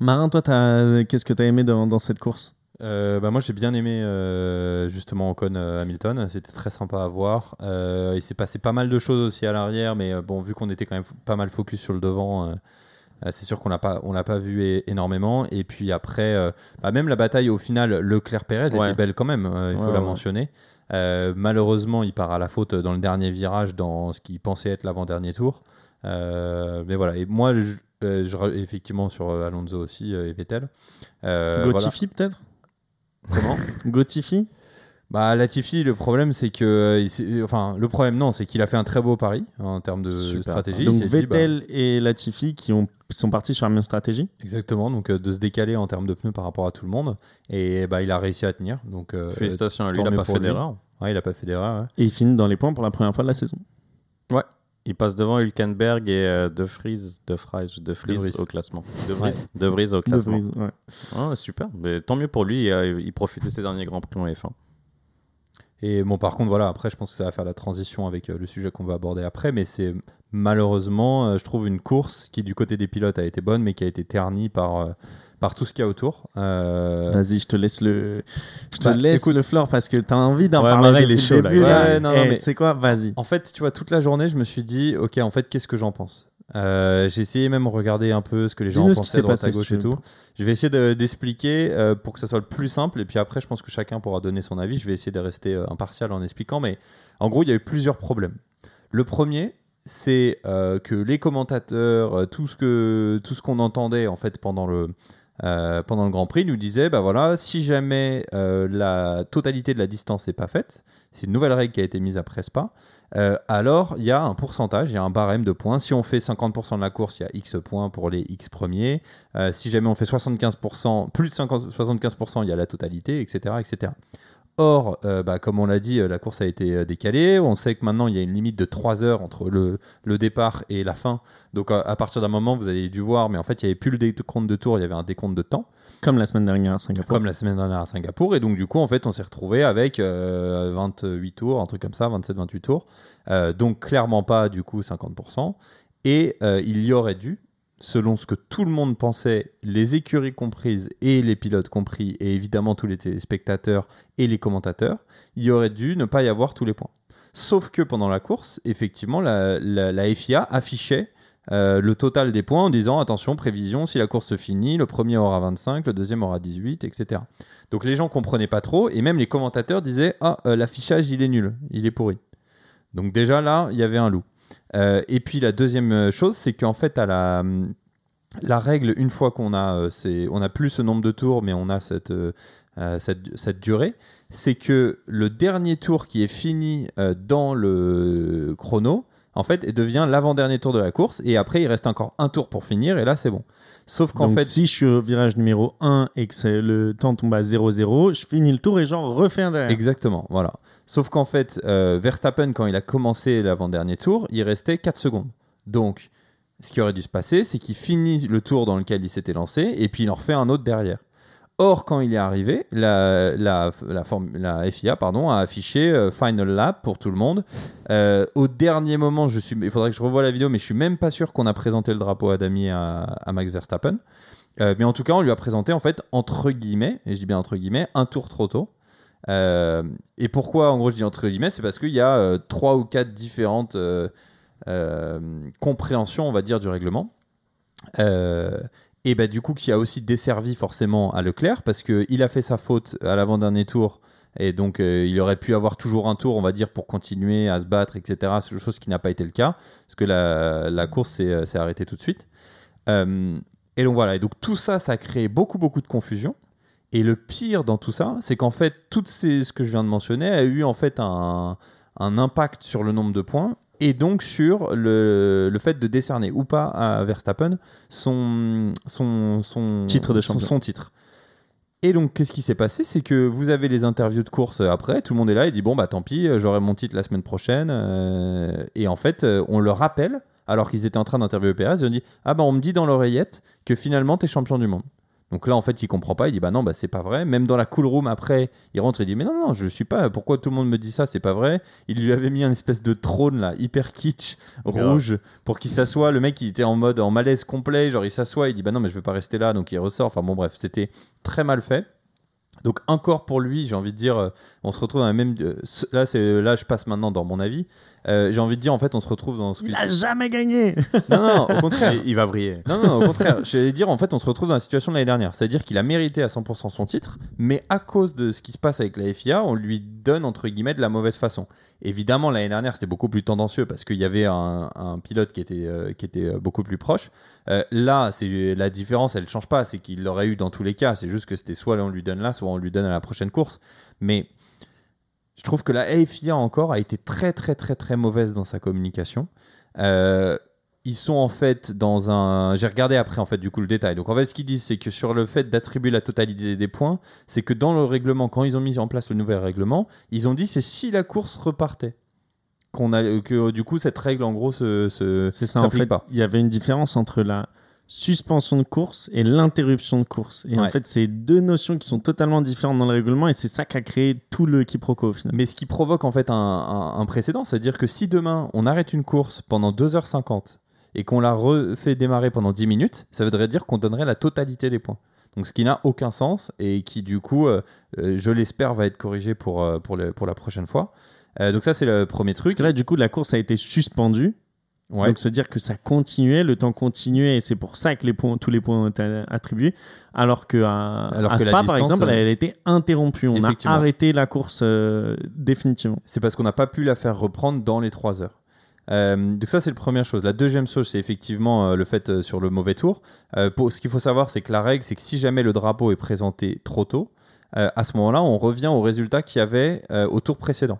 Marin, toi, t'as- qu'est-ce que tu as aimé dans, dans cette course? Euh, bah moi j'ai bien aimé euh, justement Ocon euh, Hamilton, c'était très sympa à voir. Euh, il s'est passé pas mal de choses aussi à l'arrière, mais euh, bon vu qu'on était quand même pas mal focus sur le devant, euh, euh, c'est sûr qu'on l'a pas on l'a pas vu énormément. Et puis après, euh, bah, même la bataille au final Leclerc-Pérez Ouais. était belle quand même, euh, il faut Ouais, la ouais. mentionner. Euh, malheureusement, il part à la faute dans le dernier virage, dans ce qui pensait être l'avant-dernier tour. Euh, mais voilà, et moi, je- euh, je effectivement sur euh, Alonso aussi euh, et Vettel. Euh, voilà. Gotifi, peut-être? Comment? Gotifi? Bah Latifi, le problème c'est que, euh, il enfin le problème non, c'est qu'il a fait un très beau pari en termes de Super. stratégie. Donc Il dit, bah, Vettel et Latifi qui ont, sont partis sur la même stratégie? exactement, donc euh, de se décaler en termes de pneus par rapport à tout le monde, et bah il a réussi à tenir. Donc euh, Félicitations à lui. Il a mieux pas fait d'erreur. ouais, il pas fait d'erreur. ouais. Et ils finissent dans les points pour la première fois de la saison. Il passe devant Hülkenberg et euh, De Vries, De Vries, De Vries Vries. au classement. De Vries, De Vries au De classement. Vries, ouais. Ah, super. Mais tant mieux pour lui. il profite de ses derniers grands prix en F1. Et bon, par contre, voilà, après, je pense que ça va faire la transition avec euh, le sujet qu'on va aborder après, mais c'est malheureusement, euh, je trouve, une course qui, du côté des pilotes, a été bonne, mais qui a été ternie par, par tout ce qu'il y a autour. Euh, Vas-y, je te laisse le, je te Bah, laisse écoute. le floor parce que tu as envie d'en Ouais, parler. Il est chaud, là. début, Ouais, non, non, Eh, mais- sais quoi? Vas-y. En fait, tu vois, toute la journée, je me suis dit, ok, en fait, qu'est-ce que j'en pense? Euh, J'ai essayé même de regarder un peu ce que les gens qui pensaient droite à gauche et tout. Je vais essayer de- d'expliquer euh, pour que ça soit le plus simple. Et puis après, je pense que chacun pourra donner son avis. Je vais essayer de rester euh, impartial en expliquant. Mais en gros, il y a eu plusieurs problèmes. Le premier, c'est que les commentateurs, tout ce que tout ce qu'on entendait en fait pendant le euh, pendant le Grand Prix nous disait bah voilà si jamais la totalité de la distance n'est pas faite, c'est une nouvelle règle qui a été mise après Spa. alors, il y a un pourcentage, il y a un barème de points. Si on fait 50% de la course, il y a X points pour les X premiers. si jamais on fait 75%, plus de 50, 75%, il y a la totalité, etc. etc. Or, euh, bah, comme on l'a dit, euh, la course a été euh, décalée. On sait que maintenant, il y a une limite de 3 heures entre le, départ et la fin. Donc, à, partir d'un moment, vous avez dû voir, mais en fait, il n'y avait plus le décompte de tour, il y avait un décompte de temps. Comme la semaine dernière à Singapour. Comme la semaine dernière à Singapour. Et donc, du coup, en fait, on s'est retrouvé avec 28 tours, un truc comme ça, 27-28 tours. donc, clairement pas, du coup, 50%. Et il y aurait dû, selon ce que tout le monde pensait, les écuries comprises et les pilotes compris, et évidemment tous les téléspectateurs et les commentateurs, il y aurait dû ne pas y avoir tous les points. Sauf que pendant la course, effectivement, la, FIA affichait euh, le total des points en disant attention, prévision, si la course se finit, le premier aura 25, le deuxième aura 18, etc. Donc les gens comprenaient pas trop, et même les commentateurs disaient ah, euh, l'affichage il est nul, il est pourri. Donc déjà là, il y avait un loup. Euh, et puis la deuxième chose, c'est qu'en fait, à la, règle, une fois qu'on a, euh, a plus ce nombre de tours, mais on a euh, cette, durée, c'est que le dernier tour qui est fini dans le chrono, en fait, devient l'avant-dernier tour de la course. Et après, il reste encore un tour pour finir, et là, c'est bon. Sauf qu'en fait. Si je suis au virage numéro 1 et que le temps tombe à 0-0, je finis le tour et j'en refais un derrière. Exactement, voilà. Sauf qu'en fait, euh, Verstappen, quand il a commencé l'avant-dernier tour, il restait 4 secondes. Donc, ce qui aurait dû se passer, c'est qu'il finit le tour dans lequel il s'était lancé et puis il en refait un autre derrière. Or, quand il est arrivé, la, FIA a affiché euh, Final Lap pour tout le monde. Euh, au dernier moment, il faudrait que je revoie la vidéo, mais je suis même pas sûr qu'on a présenté le drapeau à Dami à, à Max Verstappen. mais en tout cas, on lui a présenté, en fait, entre guillemets, et je dis bien entre guillemets, un tour trop tôt. Euh, et pourquoi, en gros, je dis entre guillemets, c'est parce qu'il y a euh, trois ou quatre différentes euh, compréhensions, on va dire, du règlement. Et bah, du coup, qui a aussi desservi forcément à Leclerc, parce qu'il a fait sa faute à l'avant-dernier tour. Et donc, il aurait pu avoir toujours un tour, on va dire, pour continuer à se battre, etc. Chose qui n'a pas été le cas, parce que la, course s'est arrêtée tout de suite. et donc voilà, et donc tout ça, ça a créé beaucoup, beaucoup de confusion. Et le pire dans tout ça, c'est qu'en fait, tout ce que je viens de mentionner a eu en fait un, impact sur le nombre de points et donc sur le, fait de décerner ou pas à Verstappen son, son, son titre de champion. Son, titre. Et donc, qu'est-ce qui s'est passé? C'est que vous avez les interviews de course après, tout le monde est là et dit Bon, bah tant pis, j'aurai mon titre la semaine prochaine. Euh, et en fait, euh, on le rappelle, alors qu'ils étaient en train d'interviewer Perez, ils ont dit Ah, bah on me dit dans l'oreillette que finalement, tu es champion du monde. Donc là, en fait, il comprend pas. Il dit bah non, bah c'est pas vrai. Même dans la cool room après, il rentre et dit mais non, non, je suis pas. Pourquoi tout le monde me dit ça? C'est pas vrai. Il lui avait mis un espèce de trône là, hyper kitsch, rouge, pour qu'il s'assoie. Le mec, il était en mode en malaise complet. Genre, il s'assoit. Il dit bah non, mais je vais pas rester là. Donc il ressort. Enfin bon, bref, c'était très mal fait. Donc encore pour lui, j'ai envie de dire, euh, on se retrouve dans la même. Euh, là, c'est là, je passe maintenant dans mon avis. Euh, j'ai envie de dire, en fait, on se retrouve dans ce Il a jamais gagné Non, non, au contraire. Il, va vriller. Non, non, au contraire. Je vais dire, en fait, on se retrouve dans la situation de l'année dernière. C'est-à-dire qu'il a mérité à 100% son titre, mais à cause de ce qui se passe avec la FIA, on lui donne, entre guillemets, de la mauvaise façon. Évidemment, l'année dernière, c'était beaucoup plus tendancieux parce qu'il y avait un, pilote qui était, euh, qui était euh, beaucoup plus proche. là, c'est la différence, elle ne change pas. C'est qu'il l'aurait eu dans tous les cas. C'est juste que c'était soit on lui donne là, soit on lui donne à la prochaine course. Mais je trouve que la FIA encore a été très très très très mauvaise dans sa communication. Euh, ils sont en fait dans un. J'ai regardé après en fait du coup le détail. Donc en fait ce qu'ils disent c'est que sur le fait d'attribuer la totalité des points, c'est que dans le règlement, quand ils ont mis en place le nouvel règlement, ils ont dit c'est si la course repartait. Qu'on a, que du coup cette règle en gros se, se c'est ça en fait pas. il y avait une différence entre la suspension de course et l'interruption de course. Et en fait, c'est deux notions qui sont totalement différentes dans le règlement et c'est ça qui a créé tout le quiproquo au final. Mais ce qui provoque en fait un, précédent, c'est-à-dire que si demain on arrête une course pendant 2h50 et qu'on la refait démarrer pendant 10 minutes, ça voudrait dire qu'on donnerait la totalité des points. Donc ce qui n'a aucun sens et qui du coup, euh, euh, je l'espère, va être corrigé pour, euh, pour, pour la prochaine fois. donc ça c'est le premier truc. Parce que là du coup la course a été suspendue donc se dire que ça continuait, le temps continuait, et c'est pour ça que les points, tous les points ont été attribués. Alors que à, Spa, par exemple, elle, a été interrompue. On a arrêté la course euh, définitivement. C'est parce qu'on n'a pas pu la faire reprendre dans les 3 heures. Euh, donc ça c'est la première chose. La deuxième chose c'est effectivement euh, le fait euh, sur le mauvais tour. Euh, pour, ce qu'il faut savoir c'est que la règle c'est que si jamais le drapeau est présenté trop tôt, euh, à ce moment-là on revient au résultat qu'il y avait euh, au tour précédent.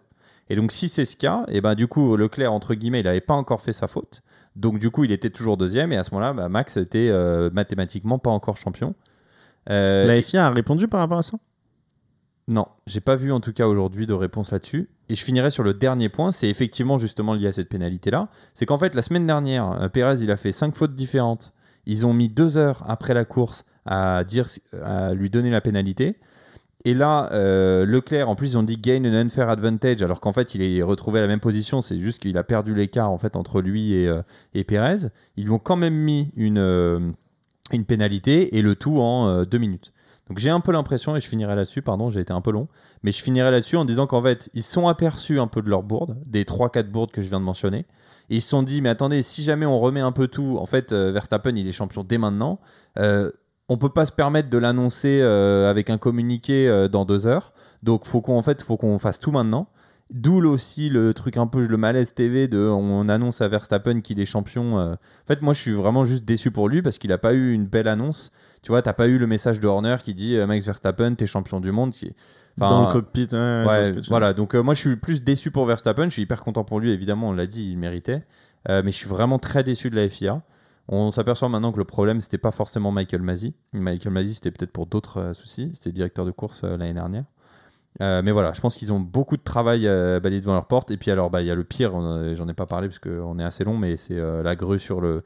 Et donc si c'est ce cas, et ben du coup Leclerc entre guillemets il n'avait pas encore fait sa faute. Donc du coup il était toujours deuxième et à ce moment-là bah, Max était euh, mathématiquement pas encore champion. Euh, La FIA a répondu par rapport à ça? Non, j'ai pas vu en tout cas aujourd'hui de réponse là-dessus. Et je finirai sur le dernier point, c'est effectivement justement lié à cette pénalité-là. C'est qu'en fait, la semaine dernière, euh, Pérez, il a fait cinq fautes différentes. Ils ont mis deux heures après la course à, dire, à lui donner la pénalité. Et là, euh, Leclerc, en plus, ils ont dit gain an unfair advantage, alors qu'en fait, il est retrouvé à la même position. C'est juste qu'il a perdu l'écart en fait entre lui et, euh, Pérez. Ils lui ont quand même mis une, euh, une pénalité et le tout en euh, deux minutes. Donc j'ai un peu l'impression, et je finirai là-dessus, pardon, j'ai été un peu long, mais je finirai là-dessus en disant qu'en fait, ils sont aperçus un peu de leur bourde, des 3-4 bourdes que je viens de mentionner, et ils se sont dit, mais attendez, si jamais on remet un peu tout, en fait, Verstappen, il est champion dès maintenant, on peut pas se permettre de l'annoncer euh, avec un communiqué euh, dans deux heures, donc faut qu'on en fait, faut qu'on fasse tout maintenant. D'où aussi le truc un peu le malaise TV de on annonce à Verstappen qu'il est champion. euh. En fait, moi je suis vraiment juste déçu pour lui parce qu'il a pas eu une belle annonce. Tu vois, t'as pas eu le message de Horner qui dit Max Verstappen, t'es champion du monde. Qui... Enfin, Dans le cockpit. Ouais, veux voilà. Donc moi je suis plus déçu pour Verstappen. Je suis hyper content pour lui. Évidemment, on l'a dit, il méritait. Mais je suis vraiment très déçu de la FIA. On s'aperçoit maintenant que le problème c'était pas forcément Michael Masi. Michael Masi c'était peut-être pour d'autres euh, soucis. C'était directeur de course euh, l'année dernière. Euh, mais voilà, je pense qu'ils ont beaucoup de travail euh, balayé devant leur porte. Et puis alors, bah, il y a le pire, j'en ai pas parlé parce qu'on est assez long, mais c'est la grue sur le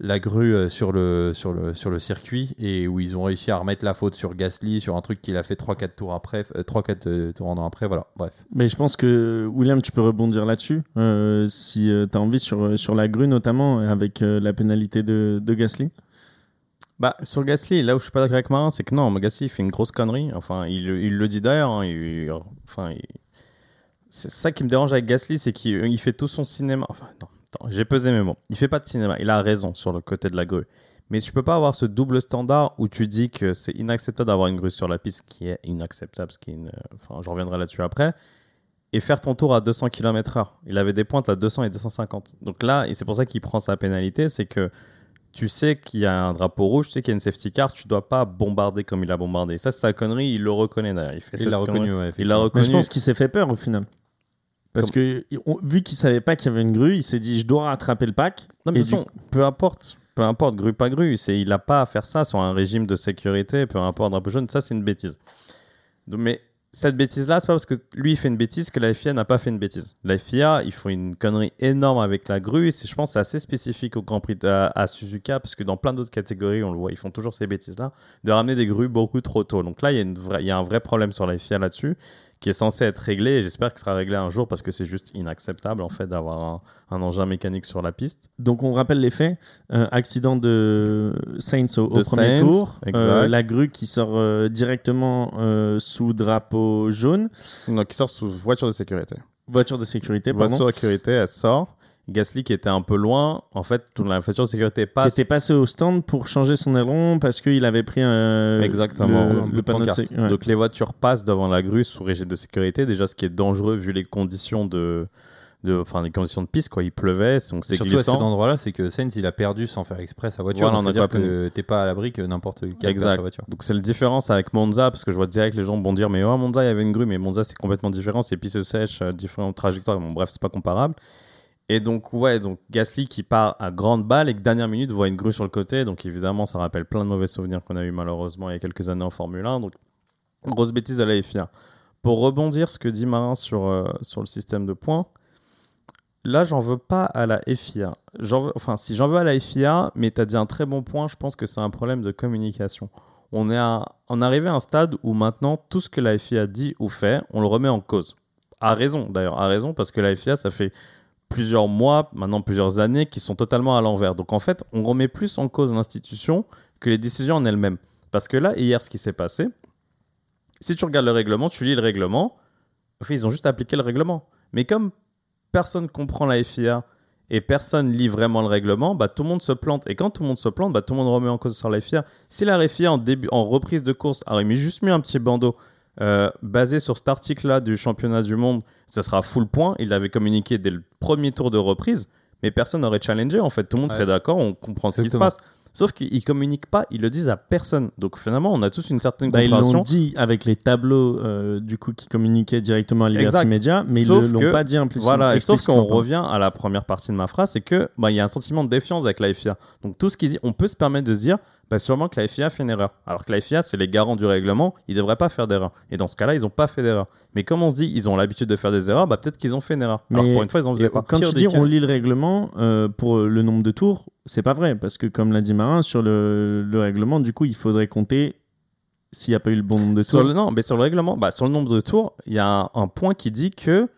la grue euh, sur le, sur, le, sur le circuit et où ils ont réussi à remettre la faute sur Gasly sur un truc qu'il a fait 3-4 tours après, 3-4 tours en an après, voilà, bref. Mais je pense que, William, tu peux rebondir là-dessus, euh, si tu as envie, sur, sur la grue notamment, avec euh, la pénalité de, de Gasly. Bah, sur Gasly, là où je suis pas d'accord avec Marin, c'est que non, Gasly il fait une grosse connerie. Enfin, il, il le dit d'ailleurs. hein, il- enfin, il- c'est ça qui me dérange avec Gasly, c'est qu'il il fait tout son cinéma. Enfin, non, attends, j'ai pesé mes mots. Il fait pas de cinéma. Il a raison sur le côté de la grue. Mais tu peux pas avoir ce double standard où tu dis que c'est inacceptable d'avoir une grue sur la piste, qui est inacceptable, ce qui est une- enfin, je reviendrai là-dessus après, et faire ton tour à 200 km/h. Il avait des pointes à 200 et 250. Donc là, et c'est pour ça qu'il prend sa pénalité, c'est que tu sais qu'il y a un drapeau rouge, tu sais qu'il y a une safety car, tu dois pas bombarder comme il a bombardé. Ça, c'est sa connerie, il le reconnaît d'ailleurs. Il, fait Il cette l'a reconnu, ouais, Il l'a effectivement. Mais reconnu. je pense qu'il s'est fait peur au final. Parce que, on- vu qu'il savait pas qu'il y avait une grue, il s'est dit je dois rattraper le pack. Non, mais Et de toute façon, peu importe, peu importe, grue pas grue, c'est, il n'a pas à faire ça sur un régime de sécurité, peu importe, drapeau jaune, ça c'est une bêtise. Donc, mais cette bêtise-là, c'est pas parce que lui il fait une bêtise que la FIA n'a pas fait une bêtise. La FIA, ils font une connerie énorme avec la grue, et c'est, je pense que c'est assez spécifique au Grand Prix de- à, à Suzuka, parce que dans plein d'autres catégories, on le voit, ils font toujours ces bêtises-là, de ramener des grues beaucoup trop tôt. Donc là, il y, a une vraie- il y a un vrai problème sur la FIA là-dessus qui est censé être réglé et j'espère qu'il sera réglé un jour parce que c'est juste inacceptable en fait d'avoir un, un engin mécanique sur la piste. Donc on rappelle les faits. Euh, accident de Sainz au, au premier tour. Euh, la grue qui sort euh, directement sous drapeau jaune. Donc, il sort sous voiture de sécurité. Voiture de sécurité, pardon. Voiture de sécurité, elle sort. Gasly qui était un peu loin, en fait, toute la voiture de sécurité Qui passe. était passé au stand pour changer son aileron parce qu'il avait pris euh, Exactement. le, Un le panneau de pancarte. sé- ouais. Donc les voitures passent devant la grue sous régime de sécurité, déjà ce qui est dangereux vu les conditions de, de, enfin les conditions de piste quoi. Il pleuvait, donc c'est Surtout à cet glissant. endroit-là, c'est que Sainz il a perdu sans faire exprès sa voiture. Voilà, donc on a c'est-à-dire que t'es pas à l'abri que n'importe quel perd Exact. sa voiture. Donc c'est la différence avec Monza parce que je vois direct les gens vont dire mais oh Monza il y avait une grue mais Monza c'est complètement différent, c'est piste sèche, euh, différentes trajectoires. Bon bref c'est pas comparable. Et donc ouais donc Gasly qui part à grande balle et que dernière minute voit une grue sur le côté donc évidemment ça rappelle plein de mauvais souvenirs qu'on a eu malheureusement il y a quelques années en Formule 1 donc grosse bêtise de la FIA. Pour rebondir ce que dit Marin sur euh, sur le système de points. Là, j'en veux pas à la FIA. Enfin, si j'en veux à la FIA, mais tu as dit un très bon point, je pense que c'est un problème de communication on est on est arrivé à un stade où maintenant tout ce que la FIA dit ou fait, on le remet en cause. À raison d'ailleurs, à raison parce que la FIA ça fait plusieurs mois, maintenant plusieurs années qui sont totalement à l'envers. Donc en fait, on remet plus en cause l'institution que les décisions en elles-mêmes. Parce que là, hier, ce qui s'est passé, si tu regardes le règlement, tu lis le règlement, en fait, ils ont juste appliqué le règlement. Mais comme personne comprend la FIA et personne lit vraiment le règlement, bah, tout le monde se plante. Et quand tout le monde se plante, bah, tout le monde remet en cause sur la FIA. Si la FIA en, début, en reprise de course aurait mis juste mis un petit bandeau euh, basé sur cet article-là du championnat du monde, ça sera full point. Il l'avait communiqué dès le premier tour de reprise. mais personne n'aurait challengé en fait. Tout le monde Ouais. serait d'accord, on comprend ce qui se passe. Sauf qu'ils communiquent pas, ils le disent à personne. Donc finalement, on a tous une certaine Bah, ils compréhension. l'ont dit avec les tableaux euh, du coup qui communiquaient directement à Liberty Exact. Media, mais Sauf ils ne l'ont pas dit implicitement. Voilà, et sauf qu'on revient à la première partie de ma phrase, c'est que bah, il y a un sentiment de défiance avec la FIA. Donc tout ce qu'ils disent, on peut se permettre de se dire, bah, sûrement que la FIA fait une erreur. Alors que la FIA, c'est les garants du règlement, ils devraient pas faire d'erreur. Et dans ce cas-là, ils ont pas fait d'erreur. Mais comme on se dit, ils ont l'habitude de faire des erreurs, bah, peut-être qu'ils ont fait une erreur. Alors Mais- pour une fois, ils en faisaient pas. Quand tu dis on lit le règlement euh, pour le nombre de tours, c'est pas vrai parce que comme l'a dit Marin sur le, le règlement, du coup il faudrait compter s'il n'y a pas eu le bon nombre de Sur tours. le, non, mais sur le règlement, bah, sur le nombre de tours, il y a un, un point qui dit que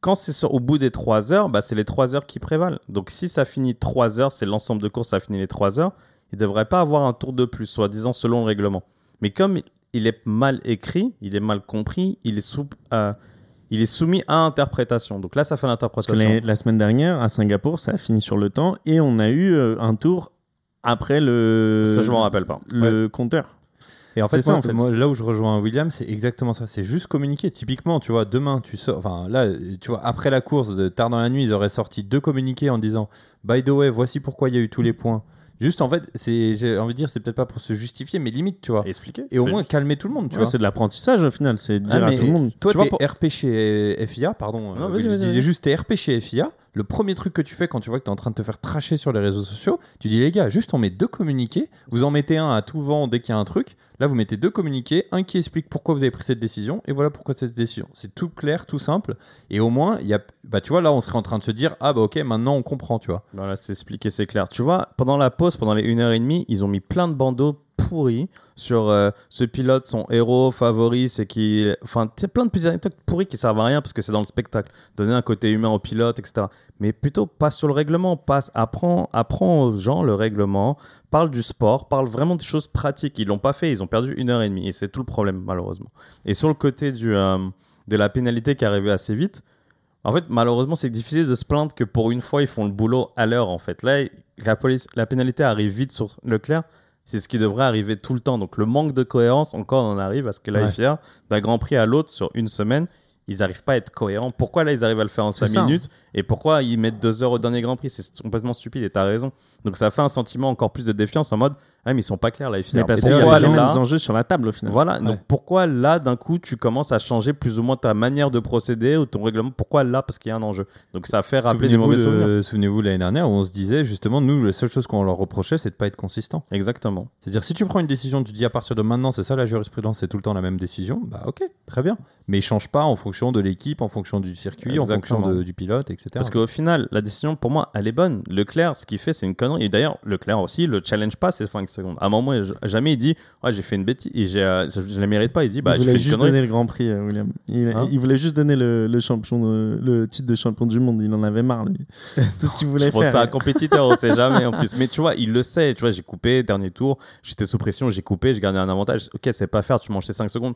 quand c'est au bout des 3 heures, bah, c'est les 3 heures qui prévalent. Donc si ça finit 3 heures, c'est l'ensemble de courses, ça finit les 3 heures, il ne devrait pas avoir un tour de plus, soi-disant selon le règlement. Mais comme il est mal écrit, il est mal compris, il est, euh, il est soumis à interprétation. Donc là, ça fait Parce que l'interprétation. les- la semaine dernière à Singapour, ça a fini sur le temps et on a eu euh, un tour après le, Ça, je m'en rappelle pas. le compteur. Et en fait, C'est ça, moi, en fait. moi, là où je rejoins William, c'est exactement ça. C'est juste communiquer. Typiquement, tu vois, demain, tu sors. Enfin, là, tu vois, après la course, de tard dans la nuit, ils auraient sorti deux communiqués en disant By the way, voici pourquoi il y a eu tous les points. Juste, en fait, c'est, j'ai envie de dire, c'est peut-être pas pour se justifier, mais limite, tu vois. Expliquer. Et au moins calmer tout le monde, tu Ouais, vois. c'est de l'apprentissage au final, c'est Ah, dire à tout le monde. Toi, Tu vois, pour- RP chez FIA, pardon. Non, euh, je disais juste, t'es RP chez FIA. Le premier truc que tu fais quand tu vois que t'es en train de te faire tracher sur les réseaux sociaux, tu dis, les gars, juste on met deux communiqués. Vous en mettez un à tout vent dès qu'il y a un truc. Là, vous mettez deux communiqués, un qui explique pourquoi vous avez pris cette décision, et voilà pourquoi cette décision. C'est tout clair, tout simple. Et au moins, y a, bah, tu vois, là, on serait en train de se dire, ah bah ok, maintenant on comprend, tu vois. Voilà, c'est expliqué, c'est clair. Tu vois, pendant la pause, pendant les 1h30, ils ont mis plein de bandeaux pourris sur euh, ce pilote, son héros favori, c'est qu'il. Enfin, tu plein de petites anecdotes pourries qui servent à rien parce que c'est dans le spectacle. Donner un côté humain au pilote, etc. Mais plutôt, passe sur le règlement, passe, apprends, apprends aux gens le règlement, parle du sport, parle vraiment des choses pratiques. Ils l'ont pas fait, ils ont perdu 1h30 et c'est tout le problème, malheureusement. Et sur le côté du, euh, de la pénalité qui est arrivée assez vite, en fait, malheureusement, c'est difficile de se plaindre que pour une fois, ils font le boulot à l'heure, en fait. Là, la, police, la pénalité arrive vite sur Leclerc. C'est ce qui devrait arriver tout le temps. Donc, le manque de cohérence, encore, on en arrive à ce que la Ouais. FIA, d'un Grand Prix à l'autre, sur une semaine, ils n'arrivent pas à être cohérents. Pourquoi là, ils arrivent à le faire en C'est 5 ça. minutes Et pourquoi ils mettent 2 heures au dernier Grand Prix? C'est complètement stupide et tu as raison. Donc, ça fait un sentiment encore plus de défiance en mode Ah, mais ils sont pas clairs, la FIA. Mais parce qu'il y a les mêmes enjeux sur la table au final? voilà, Ouais. donc pourquoi là, d'un coup, tu commences à changer plus ou moins ta manière de procéder ou ton règlement? Pourquoi là? Parce qu'il y a un enjeu. Donc ça fait rappeler des Souvenez-vous mauvais souvenirs. Souvenez-vous l'année dernière où on se disait justement, nous, la seule chose qu'on leur reprochait, c'est de pas être consistant. Exactement. C'est-à-dire, si tu prends une décision, tu dis à partir de maintenant, c'est ça la jurisprudence, c'est tout le temps la même décision, bah ok, très bien. Mais change pas en fonction de l'équipe, en fonction du circuit, en fonction de- du pilote, etc. Parce qu'au final, la décision, pour moi, elle est bonne. Leclerc, ce qu'il fait, c'est une connerie. Et d'ailleurs, Leclerc aussi, le challenge pas ces 5 secondes. À un moment, jamais il dit Ouais, j'ai fait une bêtise. Et j'ai, euh, je ne la mérite pas. Il dit Bah, il voulait juste donner le Grand Prix, euh, William. Il, Hein il voulait juste donner le, le champion, de- le titre de champion du monde. Il en avait marre, lui. Tout ce qu'il voulait Je faire. ça un compétiteur, on sait jamais en plus. Mais tu vois, il le sait. Tu vois, j'ai coupé, dernier tour, j'étais sous pression, j'ai coupé, j'ai gardé un avantage. Ok, c'est pas faire, tu manges tes 5 secondes.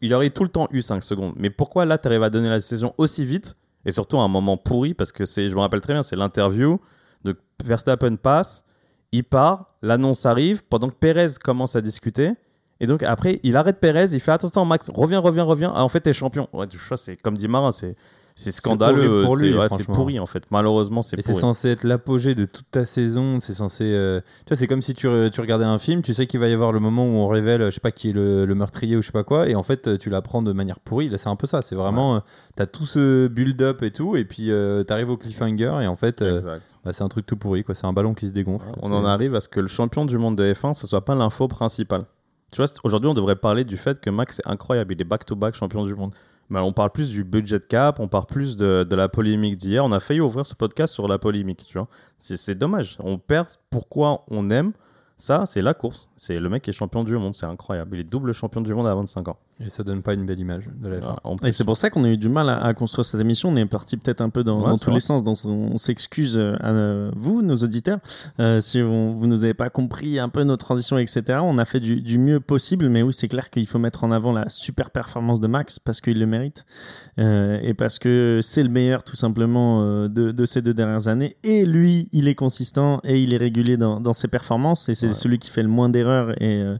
Il aurait tout le temps eu 5 secondes. Mais pourquoi là, tu arrives à donner la décision aussi vite Et surtout un moment pourri, parce que c'est, je me rappelle très bien, c'est l'interview. Donc Verstappen passe, il part, l'annonce arrive, pendant que Perez commence à discuter. Et donc après, il arrête Perez, il fait attention, Max, reviens, reviens, reviens. Ah, en fait, t'es champion. Ouais, c'est comme dit Marin, c'est, c'est scandaleux. pour c'est, lui, ouais, c'est pourri en fait. Malheureusement, c'est Et c'est pourri. censé être l'apogée de toute ta saison. C'est censé. euh, Tu vois, c'est comme si tu, re- tu regardais un film, tu sais qu'il va y avoir le moment où on révèle, je sais pas qui est le, le meurtrier ou je sais pas quoi, et en fait, tu l'apprends de manière pourrie. Là, c'est un peu ça. C'est vraiment. euh, T'as tout ce build-up et tout, et puis euh, t'arrives au cliffhanger, et en fait, euh, bah, c'est un truc tout pourri, quoi. C'est un ballon qui se dégonfle. On en arrive à ce que le champion du monde de F1, ce soit pas l'info principale. Tu vois, aujourd'hui, on devrait parler du fait que Max est incroyable. Il est back-to-back champion du monde. On parle plus du budget cap, on parle plus de, la polémique d'hier. On a failli ouvrir ce podcast sur la polémique, tu vois. C'est dommage. On perd pourquoi on aime. Ça, c'est la course. C'est le mec est champion du monde. C'est incroyable. Il est double champion du monde à 25 ans. Et ça donne pas une belle image de la F1. Voilà, en Et c'est pour ça qu'on a eu du mal à, à construire cette émission. On est parti peut-être un peu dans, Ouais, dans c'est tous vrai. les sens. On s'excuse euh, à euh, vous, nos auditeurs, euh, si on- vous nous avez pas compris un peu nos transitions, etc. On a fait du, du mieux possible, mais oui, c'est clair qu'il faut mettre en avant la super performance de Max parce qu'il le mérite euh, et parce que c'est le meilleur tout simplement euh, de, de ces deux dernières années. Et lui, il est consistant et il est régulier dans, dans ses performances et c'est Ouais. celui qui fait le moins d'erreurs et euh,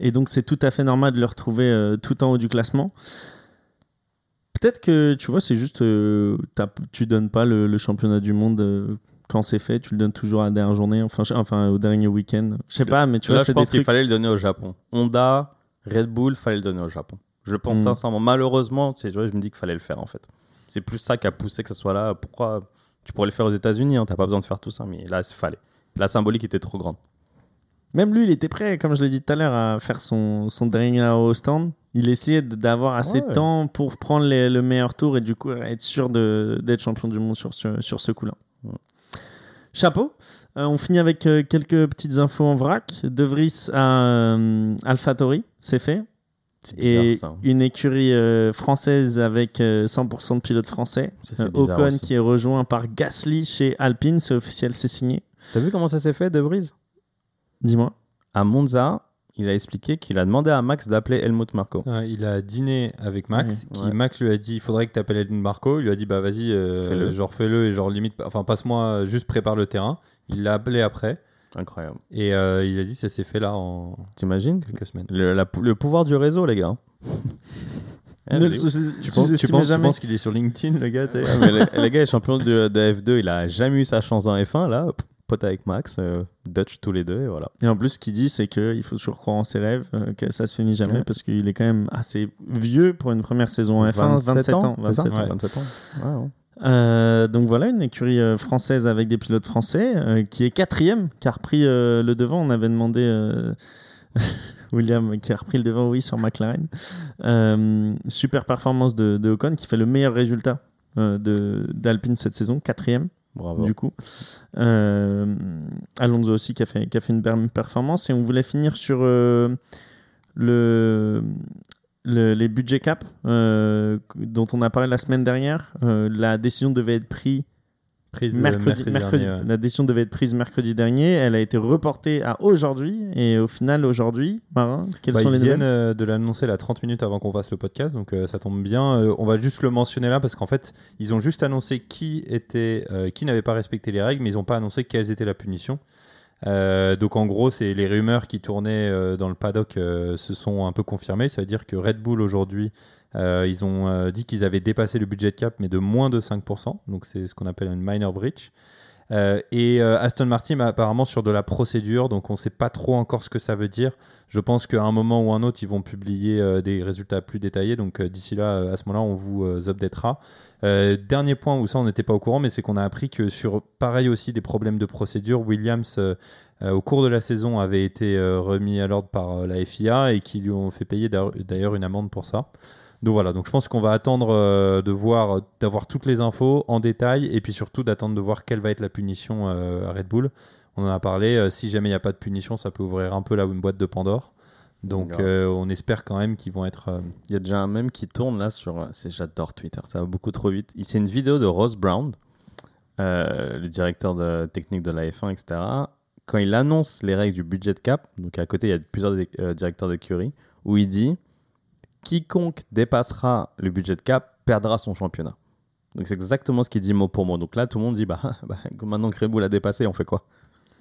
et donc c'est tout à fait normal de le retrouver euh, tout en haut du classement. peut-être que, tu vois, c'est juste, euh, tu donnes pas le, le championnat du monde euh, quand c'est fait, tu le donnes toujours à la dernière journée, enfin, je- enfin au dernier week-end. Je sais pas, mais tu Là, vois, je c'est des pense qu'il trucs. fallait le donner au Japon. Honda, Red Bull, fallait le donner au Japon. Je pense Mm. sincèrement. Malheureusement, c'est, tu vois, je me dis qu'il fallait le faire en fait. C'est plus ça qui a poussé que ce soit là. Pourquoi? Tu pourrais le faire aux États-Unis, hein, t'as pas besoin de faire tout ça, mais là, il fallait. La symbolique était trop grande. Même lui, il était prêt, comme je l'ai dit tout à l'heure, à faire son, son dernier au stand. Il essayait d'avoir assez de Ouais. temps pour prendre les- le meilleur tour et du coup être sûr d'être champion du monde sur ce, sur ce coup-là. Ouais. Chapeau. Euh, on finit avec euh, quelques petites infos en vrac. De Vries à euh, AlphaTauri, c'est fait. Bizarre Et ça. une écurie euh, française avec euh, 100% de pilotes français. Ça, Ocon aussi. qui est rejoint par Gasly chez Alpine, c'est officiel, c'est signé. T'as vu comment ça s'est fait, De Vries? Dis-moi. À Monza, il a expliqué qu'il a demandé à Max d'appeler Helmut. Ouais, il a dîné avec Max, Ouais. qui Ouais. Max lui a dit il faudrait que tu appelles Edmund Marco. Il lui a dit bah vas-y, euh, Fais-le. genre fais-le et genre limite, enfin passe-moi, juste prépare le terrain. Il l'a appelé après Incroyable. et euh, il a dit ça s'est fait là en T'imagines quelques semaines. le, la pou- le pouvoir du réseau, les gars. Ah, ne le sous- Tu penses, tu sous-estimez penses, tu jamais. penses qu'il est sur LinkedIn le gars Ouais, mais le, le gars est champion de, de F2, il a jamais eu sa chance en F1. Là, hop, pote avec Max, euh, Dutch tous les deux, et voilà. Et en plus, ce qu'il dit, c'est qu'il faut toujours croire en ses rêves, euh, que ça se finit jamais, Ouais. parce qu'il est quand même assez vieux pour une première saison en F1, 27, ans. c'est ça 27 ans. Ouais. 27 ans. Ouais, ouais. Euh, donc voilà, une écurie euh, française avec des pilotes français, euh, qui est quatrième, qui a repris le devant. On avait demandé William qui a repris le devant, oui, sur McLaren. Super performance de, de Ocon, qui fait le meilleur résultat d'Alpine cette saison, quatrième Bravo. du coup. Euh, Alonso aussi qui a fait, une performance. Et on voulait finir sur euh, le, le- les budgets cap euh, dont on a parlé la semaine dernière. La décision devait être prise Prise euh, mercredi, mercredi- dernier, ouais. La décision devait être prise mercredi dernier. Elle a été reportée à aujourd'hui. Et au final, aujourd'hui, Marin, quelles Bah, sont ils les viennent nouvelles euh, de l'annoncer là 30 minutes avant qu'on fasse le podcast, donc euh, ça tombe bien. Euh, on va juste le mentionner là parce qu'en fait, ils ont juste annoncé qui était, euh, qui n'avait pas respecté les règles, mais ils n'ont pas annoncé quelles étaient la punition. Euh, donc en gros, c'est les rumeurs qui tournaient euh, dans le paddock euh, se sont un peu confirmées. Ça veut dire que Red Bull aujourd'hui, euh, ils ont euh, dit qu'ils avaient dépassé le budget cap, mais de moins de 5%. Donc c'est ce qu'on appelle une minor breach. Euh, et Aston Martin apparemment sur de la procédure, donc on ne sait pas trop encore ce que ça veut dire. Je pense qu'à un moment ou un autre, ils vont publier des résultats plus détaillés. Donc d'ici là, à ce moment-là, on vous updatera. Dernier point où ça, on n'était pas au courant, mais c'est qu'on a appris que sur pareil aussi des problèmes de procédure, Williams au cours de la saison avait été remis à l'ordre par la FIA et qui lui ont fait payer d'ailleurs une amende pour ça. Donc voilà, donc je pense qu'on va attendre euh, de voir, d'avoir toutes les infos en détail et puis surtout d'attendre de voir quelle va être la punition euh, à Red Bull. On en a parlé, euh, si jamais il n'y a pas de punition, ça peut ouvrir un peu là une boîte de Pandore. Donc euh, on espère quand même qu'ils vont être... euh, Il y a déjà un mème qui tourne là sur. euh, J'adore Twitter, ça va beaucoup trop vite. C'est une vidéo de Ross Brown, euh, le directeur de, technique de la F1, etc. Quand il annonce les règles du budget cap, donc à côté il y a plusieurs euh, directeurs d'écurie, où il dit quiconque dépassera le budget cap perdra son championnat. Donc c'est exactement ce qu'il dit mot pour mot. Donc là tout le monde dit bah, bah maintenant que Red Bull a dépassé, on fait quoi?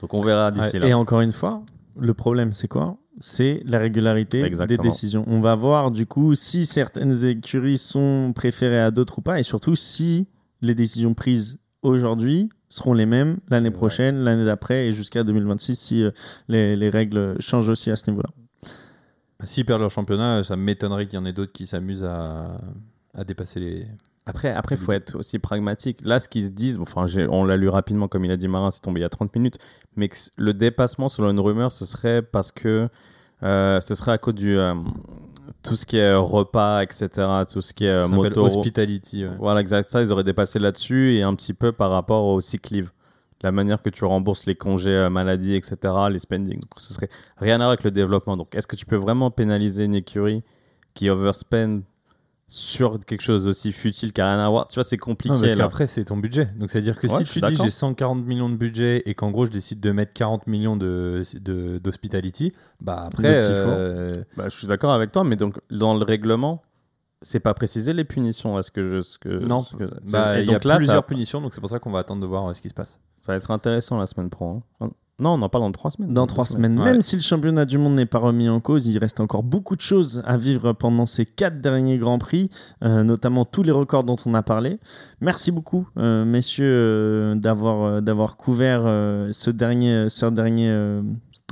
Donc on verra d'ici là. Et encore une fois, le problème, c'est quoi? C'est la régularité Exactement. des décisions. On va voir du coup si certaines écuries sont préférées à d'autres ou pas, et surtout si les décisions prises aujourd'hui seront les mêmes l'année prochaine, l'année d'après et jusqu'à 2026 si euh, les, les règles changent aussi à ce niveau-là. S'ils perdent leur championnat, ça m'étonnerait qu'il y en ait d'autres qui s'amusent à, à dépasser les... Après, après, faut être aussi pragmatique. Là, ce qu'ils se disent, bon, enfin, on l'a lu rapidement, comme il a dit Marin, c'est tombé il y a 30 minutes, mais que le dépassement, selon une rumeur, ce serait parce que euh, ce serait à cause du euh, tout ce qui est repas, etc., tout ce qui est euh, moto. hospitality. ouais. Voilà, exact. Ça, ils auraient dépassé là-dessus et un petit peu par rapport au leave. La manière que tu rembourses les congés euh, maladie, etc., les spending. Donc, ce serait rien à voir avec le développement. Donc, est-ce que tu peux vraiment pénaliser une écurie qui overspend sur quelque chose aussi futile qui n'a rien à voir? Tu vois, c'est compliqué. Non, parce qu'après, c'est ton budget. Donc, c'est-à-dire que Ouais, si tu dis j'ai 140 millions de budget et qu'en gros, je décide de mettre 40 millions de, de- d'hospitality, bah après. Euh, Bah, je suis d'accord avec toi, mais donc dans le règlement, c'est pas précisé les punitions. Est-ce que je, ce que, non, ce que- bah, il y a là, plusieurs ça, punitions, donc c'est pour ça qu'on va attendre de voir euh, ce qui se passe. Ça va être intéressant la semaine pro. hein. Non, on en parle dans trois semaines. Dans trois semaines. Même si le championnat du monde n'est pas remis en cause, il reste encore beaucoup de choses à vivre pendant ces quatre derniers Grands Prix, euh, notamment tous les records dont on a parlé. Merci beaucoup, euh, messieurs, euh, d'avoir d'avoir couvert ce dernier, ce dernier,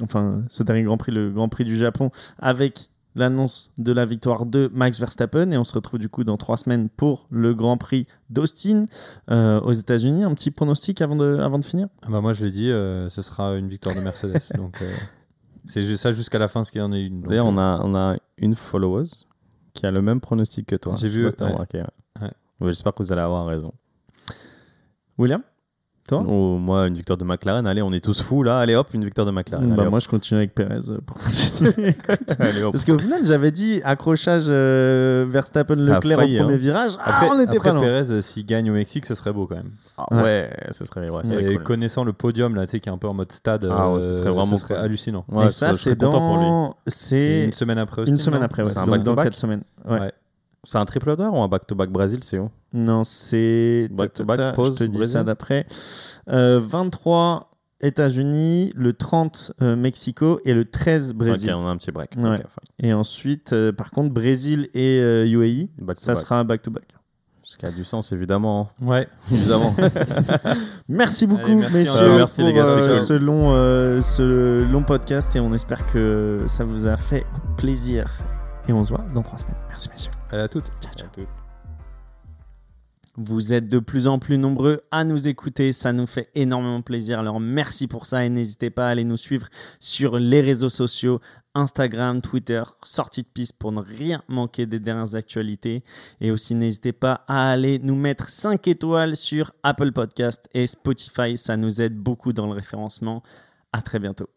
enfin, ce dernier Grand Prix, le Grand Prix du Japon, avec l'annonce de la victoire de Max Verstappen. Et on se retrouve du coup dans trois semaines pour le Grand Prix d'Austin euh, aux États-Unis. Un petit pronostic avant de, avant de finir? Ah bah moi, je l'ai dit, euh, ce sera une victoire de Mercedes. donc, euh, c'est ça jusqu'à la fin, ce qu'il y en a une. Donc, D'ailleurs, on a, on a une followeuse qui a le même pronostic que toi. J'ai vu. Ouais, J'espère que vous allez avoir raison. William? Toi Oh, moi, une victoire de McLaren. Allez, on est tous fous là. Allez hop, une victoire de McLaren. Bah, Allez, moi, je continue avec Perez euh, pour continuer. Allez, hop. Parce qu'au final, j'avais dit accrochage euh, Verstappen-Leclerc au premier hein. virage. Après, ah, on était après, pas loin. Perez, euh, s'il gagne au Mexique, ça serait beau quand même. Ah, Ouais. ouais, ce serait, ouais, serait cool. connaissant le podium, là, tu sais, qui est un peu en mode stade, Ah ouais, euh, ce serait vraiment serait cool. hallucinant. Ouais, Et ça, c'est content pour lui. dans. C'est une semaine après une Austin, semaine après, ouais. C'est un Donc, dans back-to-back 4 semaines. Ouais. C'est un triple d'or ou un back-to-back Brésil, c'est où? Non, c'est. Back-to-back, pause, Je te dis ça d'après. Euh, 23 États-Unis, le 30 euh, Mexico et le 13 Brésil. Ok, on a un petit break. Ouais. Et ensuite, euh, par contre, Brésil et euh, UAE, Back to ça back. sera un back-to-back. Ce qui a du sens, évidemment. Ouais. évidemment. Merci beaucoup, Allez, merci, messieurs, euh, merci, pour les gars, euh, ce, long, euh, ce long podcast et on espère que ça vous a fait plaisir. Et on se voit dans trois semaines. Merci, messieurs. À toutes. Ciao, ciao. Vous êtes de plus en plus nombreux à nous écouter, ça nous fait énormément plaisir. Alors merci pour ça et n'hésitez pas à aller nous suivre sur les réseaux sociaux, Instagram, Twitter, sortie de piste pour ne rien manquer des dernières actualités. Et aussi n'hésitez pas à aller nous mettre 5 étoiles sur Apple Podcast et Spotify, ça nous aide beaucoup dans le référencement. À très bientôt.